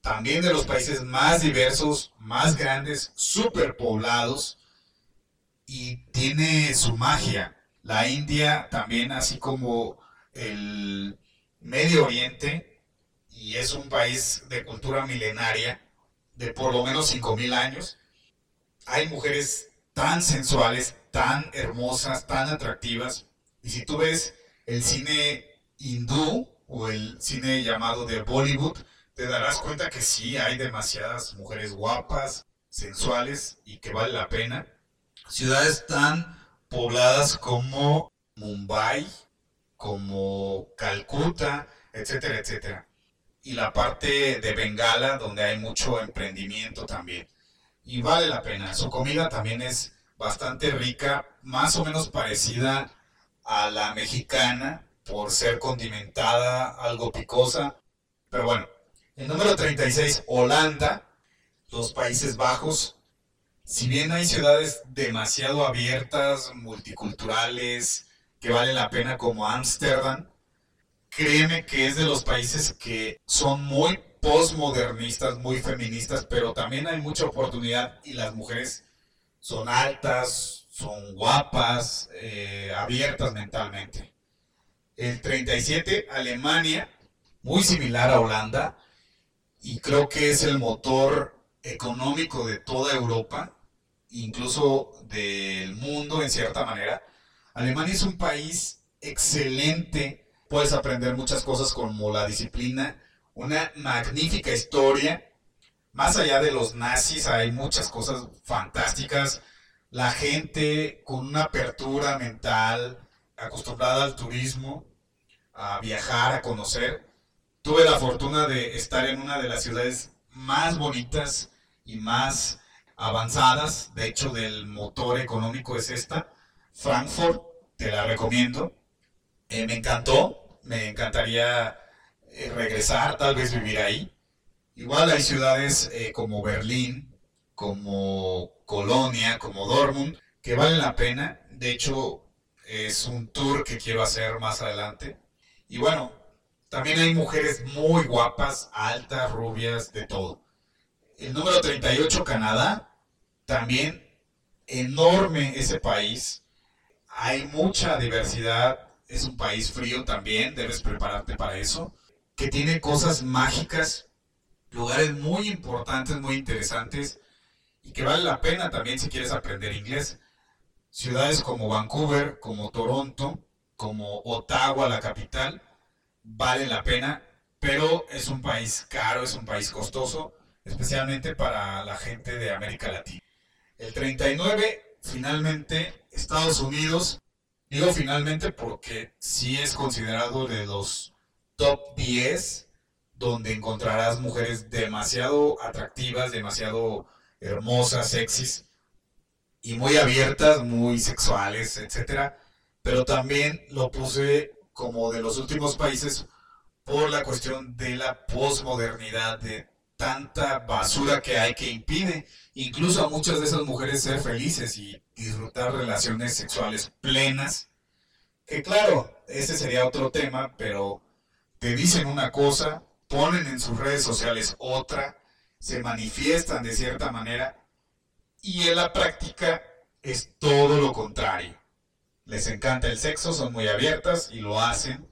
también de los países más diversos, más grandes, superpoblados y tiene su magia. La India también, así como el Medio Oriente, y es un país de cultura milenaria, de por lo menos 5.000 años, hay mujeres tan sensuales, tan hermosas, tan atractivas, y si tú ves el cine hindú o el cine llamado de Bollywood, te darás cuenta que sí, hay demasiadas mujeres guapas, sensuales y que vale la pena. Ciudades tan pobladas como Mumbai, como Calcuta, etcétera, etcétera. Y la parte de Bengala, donde hay mucho emprendimiento también. Y vale la pena. Su comida también es bastante rica, más o menos parecida a la mexicana, por ser condimentada, algo picosa. Pero bueno, el número 36, Holanda, los Países Bajos. Si bien hay ciudades demasiado abiertas, multiculturales, que valen la pena como Ámsterdam, créeme que es de los países que son muy postmodernistas, muy feministas, pero también hay mucha oportunidad y las mujeres son altas, son guapas, eh, abiertas mentalmente. El 37, Alemania, muy similar a Holanda, y creo que es el motor económico de toda Europa, incluso del mundo en cierta manera. Alemania es un país excelente, puedes aprender muchas cosas como la disciplina, una magnífica historia. Más allá de los nazis hay muchas cosas fantásticas. La gente con una apertura mental, acostumbrada al turismo, a viajar, a conocer tuve la fortuna de estar en una de las ciudades más bonitas y más avanzadas, de hecho del motor económico es esta, Frankfurt, te la recomiendo. Eh, me encantó, me encantaría eh, regresar, tal vez vivir ahí. Igual hay ciudades eh, como Berlín, como Colonia, como Dortmund, que valen la pena. De hecho, es un tour que quiero hacer más adelante. Y bueno, también hay mujeres muy guapas, altas, rubias, de todo. El número 38, Canadá. También enorme ese país. Hay mucha diversidad. Es un país frío también. Debes prepararte para eso. Que tiene cosas mágicas. Lugares muy importantes, muy interesantes. Y que vale la pena también si quieres aprender inglés. Ciudades como Vancouver, como Toronto, como Ottawa, la capital, valen la pena, pero es un país caro, es un país costoso, especialmente para la gente de América Latina. El 39, finalmente, Estados Unidos, digo finalmente porque sí es considerado de los top 10 donde encontrarás mujeres demasiado atractivas, demasiado hermosas, sexys y muy abiertas, muy sexuales, etcétera. Pero también lo puse como de los últimos países por la cuestión de la posmodernidad, de tanta basura que hay que impide incluso a muchas de esas mujeres ser felices y disfrutar relaciones sexuales plenas. Que claro, ese sería otro tema, pero te dicen una cosa, ponen en sus redes sociales otra, se manifiestan de cierta manera y en la práctica es todo lo contrario. Les encanta el sexo, son muy abiertas y lo hacen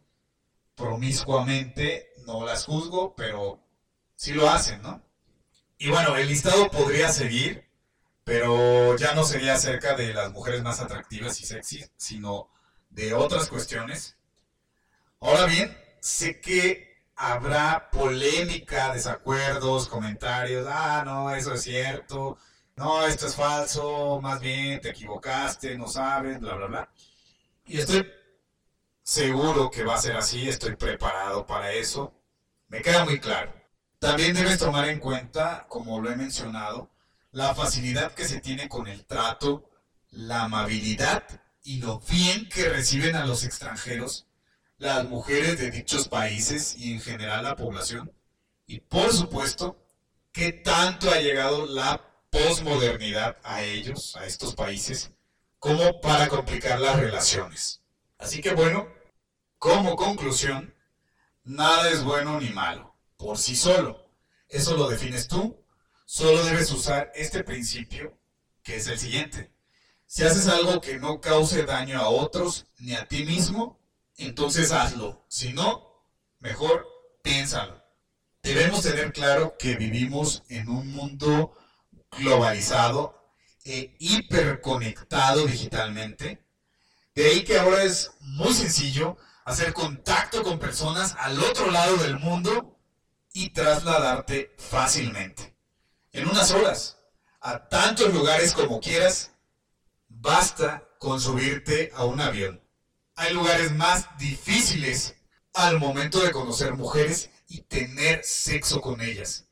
promiscuamente. No las juzgo, pero sí lo hacen, ¿no? Y bueno, el listado podría seguir, pero ya no sería acerca de las mujeres más atractivas y sexy, sino de otras cuestiones. Ahora bien, sé que habrá polémica, desacuerdos, comentarios, ah, no, eso es cierto, no, esto es falso, más bien te equivocaste, no sabes, bla, bla, bla. Y estoy seguro que va a ser así, estoy preparado para eso, me queda muy claro. También debes tomar en cuenta, como lo he mencionado, la facilidad que se tiene con el trato, la amabilidad y lo bien que reciben a los extranjeros las mujeres de dichos países y en general la población. Y por supuesto, qué tanto ha llegado la posmodernidad a ellos, a estos países, como para complicar las relaciones. Así que bueno, como conclusión, nada es bueno ni malo, por sí solo. Eso lo defines tú. Solo debes usar este principio, que es el siguiente. Si haces algo que no cause daño a otros ni a ti mismo, entonces hazlo. Si no, mejor piénsalo. Debemos tener claro que vivimos en un mundo globalizado e hiperconectado digitalmente. De ahí que ahora es muy sencillo hacer contacto con personas al otro lado del mundo y trasladarte fácilmente. En unas horas, a tantos lugares como quieras, basta con subirte a un avión. Hay lugares más difíciles al momento de conocer mujeres y tener sexo con ellas.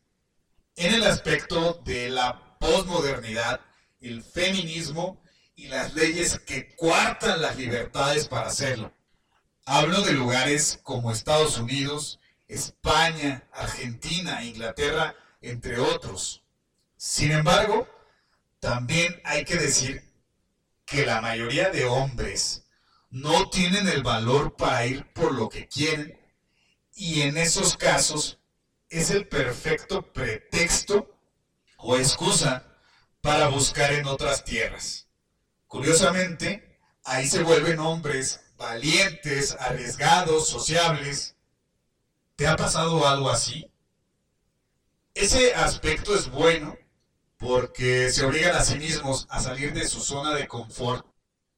En el aspecto de la posmodernidad, el feminismo y las leyes que cuartan las libertades para hacerlo. Hablo de lugares como Estados Unidos, España, Argentina, Inglaterra, entre otros. Sin embargo, también hay que decir que la mayoría de hombres no tienen el valor para ir por lo que quieren y en esos casos es el perfecto pretexto o excusa para buscar en otras tierras. Curiosamente, ahí se vuelven hombres valientes, arriesgados, sociables. ¿Te ha pasado algo así? Ese aspecto es bueno porque se obligan a sí mismos a salir de su zona de confort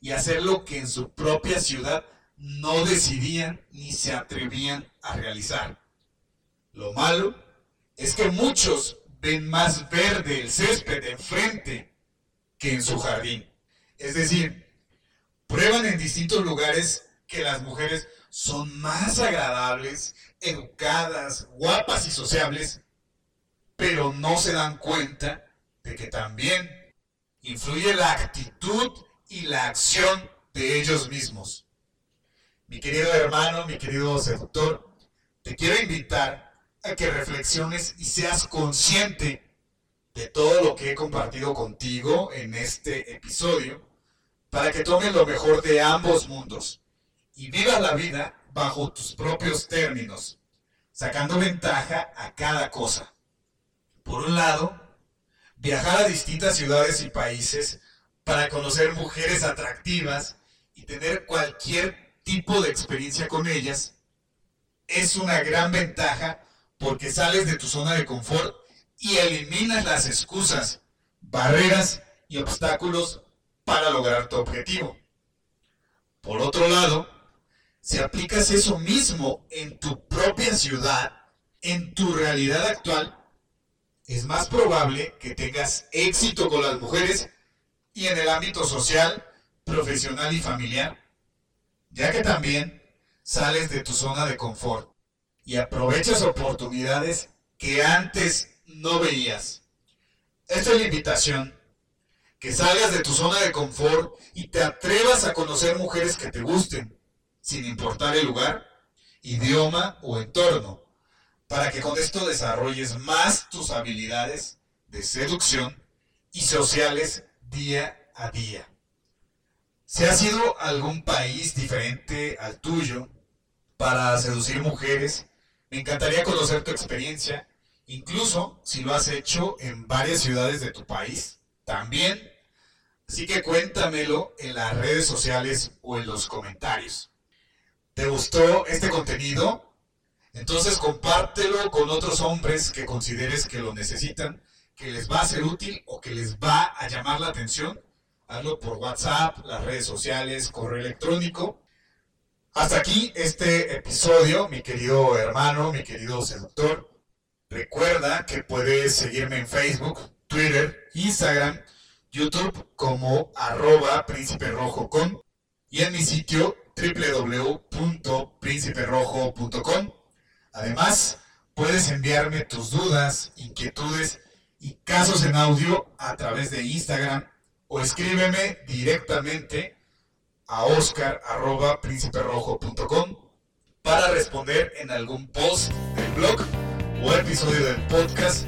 y hacer lo que en su propia ciudad no decidían ni se atrevían a realizar. Lo malo es que muchos ven más verde el césped enfrente que en su jardín. Es decir, prueban en distintos lugares que las mujeres son más agradables, educadas, guapas y sociables, pero no se dan cuenta de que también influye la actitud y la acción de ellos mismos. Mi querido hermano, mi querido seductor, te quiero invitar a que reflexiones y seas consciente de todo lo que he compartido contigo en este episodio, para que tomes lo mejor de ambos mundos y vivas la vida bajo tus propios términos, sacando ventaja a cada cosa. Por un lado, Viajar a distintas ciudades y países para conocer mujeres atractivas y tener cualquier tipo de experiencia con ellas es una gran ventaja porque sales de tu zona de confort y eliminas las excusas, barreras y obstáculos para lograr tu objetivo. Por otro lado, si aplicas eso mismo en tu propia ciudad, en tu realidad actual, es más probable que tengas éxito con las mujeres y en el ámbito social, profesional y familiar, ya que también sales de tu zona de confort y aprovechas oportunidades que antes no veías. Esta es la invitación, que salgas de tu zona de confort y te atrevas a conocer mujeres que te gusten, sin importar el lugar, idioma o entorno, para que con esto desarrolles más tus habilidades de seducción y sociales día a día. Si has ido a algún país diferente al tuyo para seducir mujeres, me encantaría conocer tu experiencia, incluso si lo has hecho en varias ciudades de tu país. También Así que cuéntamelo en las redes sociales o en los comentarios. ¿Te gustó este contenido? Entonces compártelo con otros hombres que consideres que lo necesitan, que les va a ser útil o que les va a llamar la atención. Hazlo por WhatsApp, las redes sociales, correo electrónico. Hasta aquí este episodio, mi querido hermano, mi querido seductor. Recuerda que puedes seguirme en Facebook, Twitter, Instagram YouTube como arroba príncipe rojo con y en mi sitio www.prínciperojo.com. Además, puedes enviarme tus dudas, inquietudes y casos en audio a través de Instagram o escríbeme directamente a oscar.prínciperojo.com para responder en algún post del blog o episodio del podcast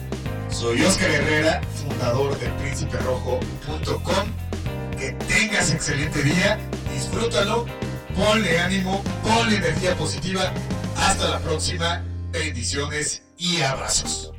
soy Oscar Herrera, fundador de prínciperojo.com. Que tengas excelente día, disfrútalo, ponle ánimo, ponle energía positiva. Hasta la próxima, bendiciones y abrazos.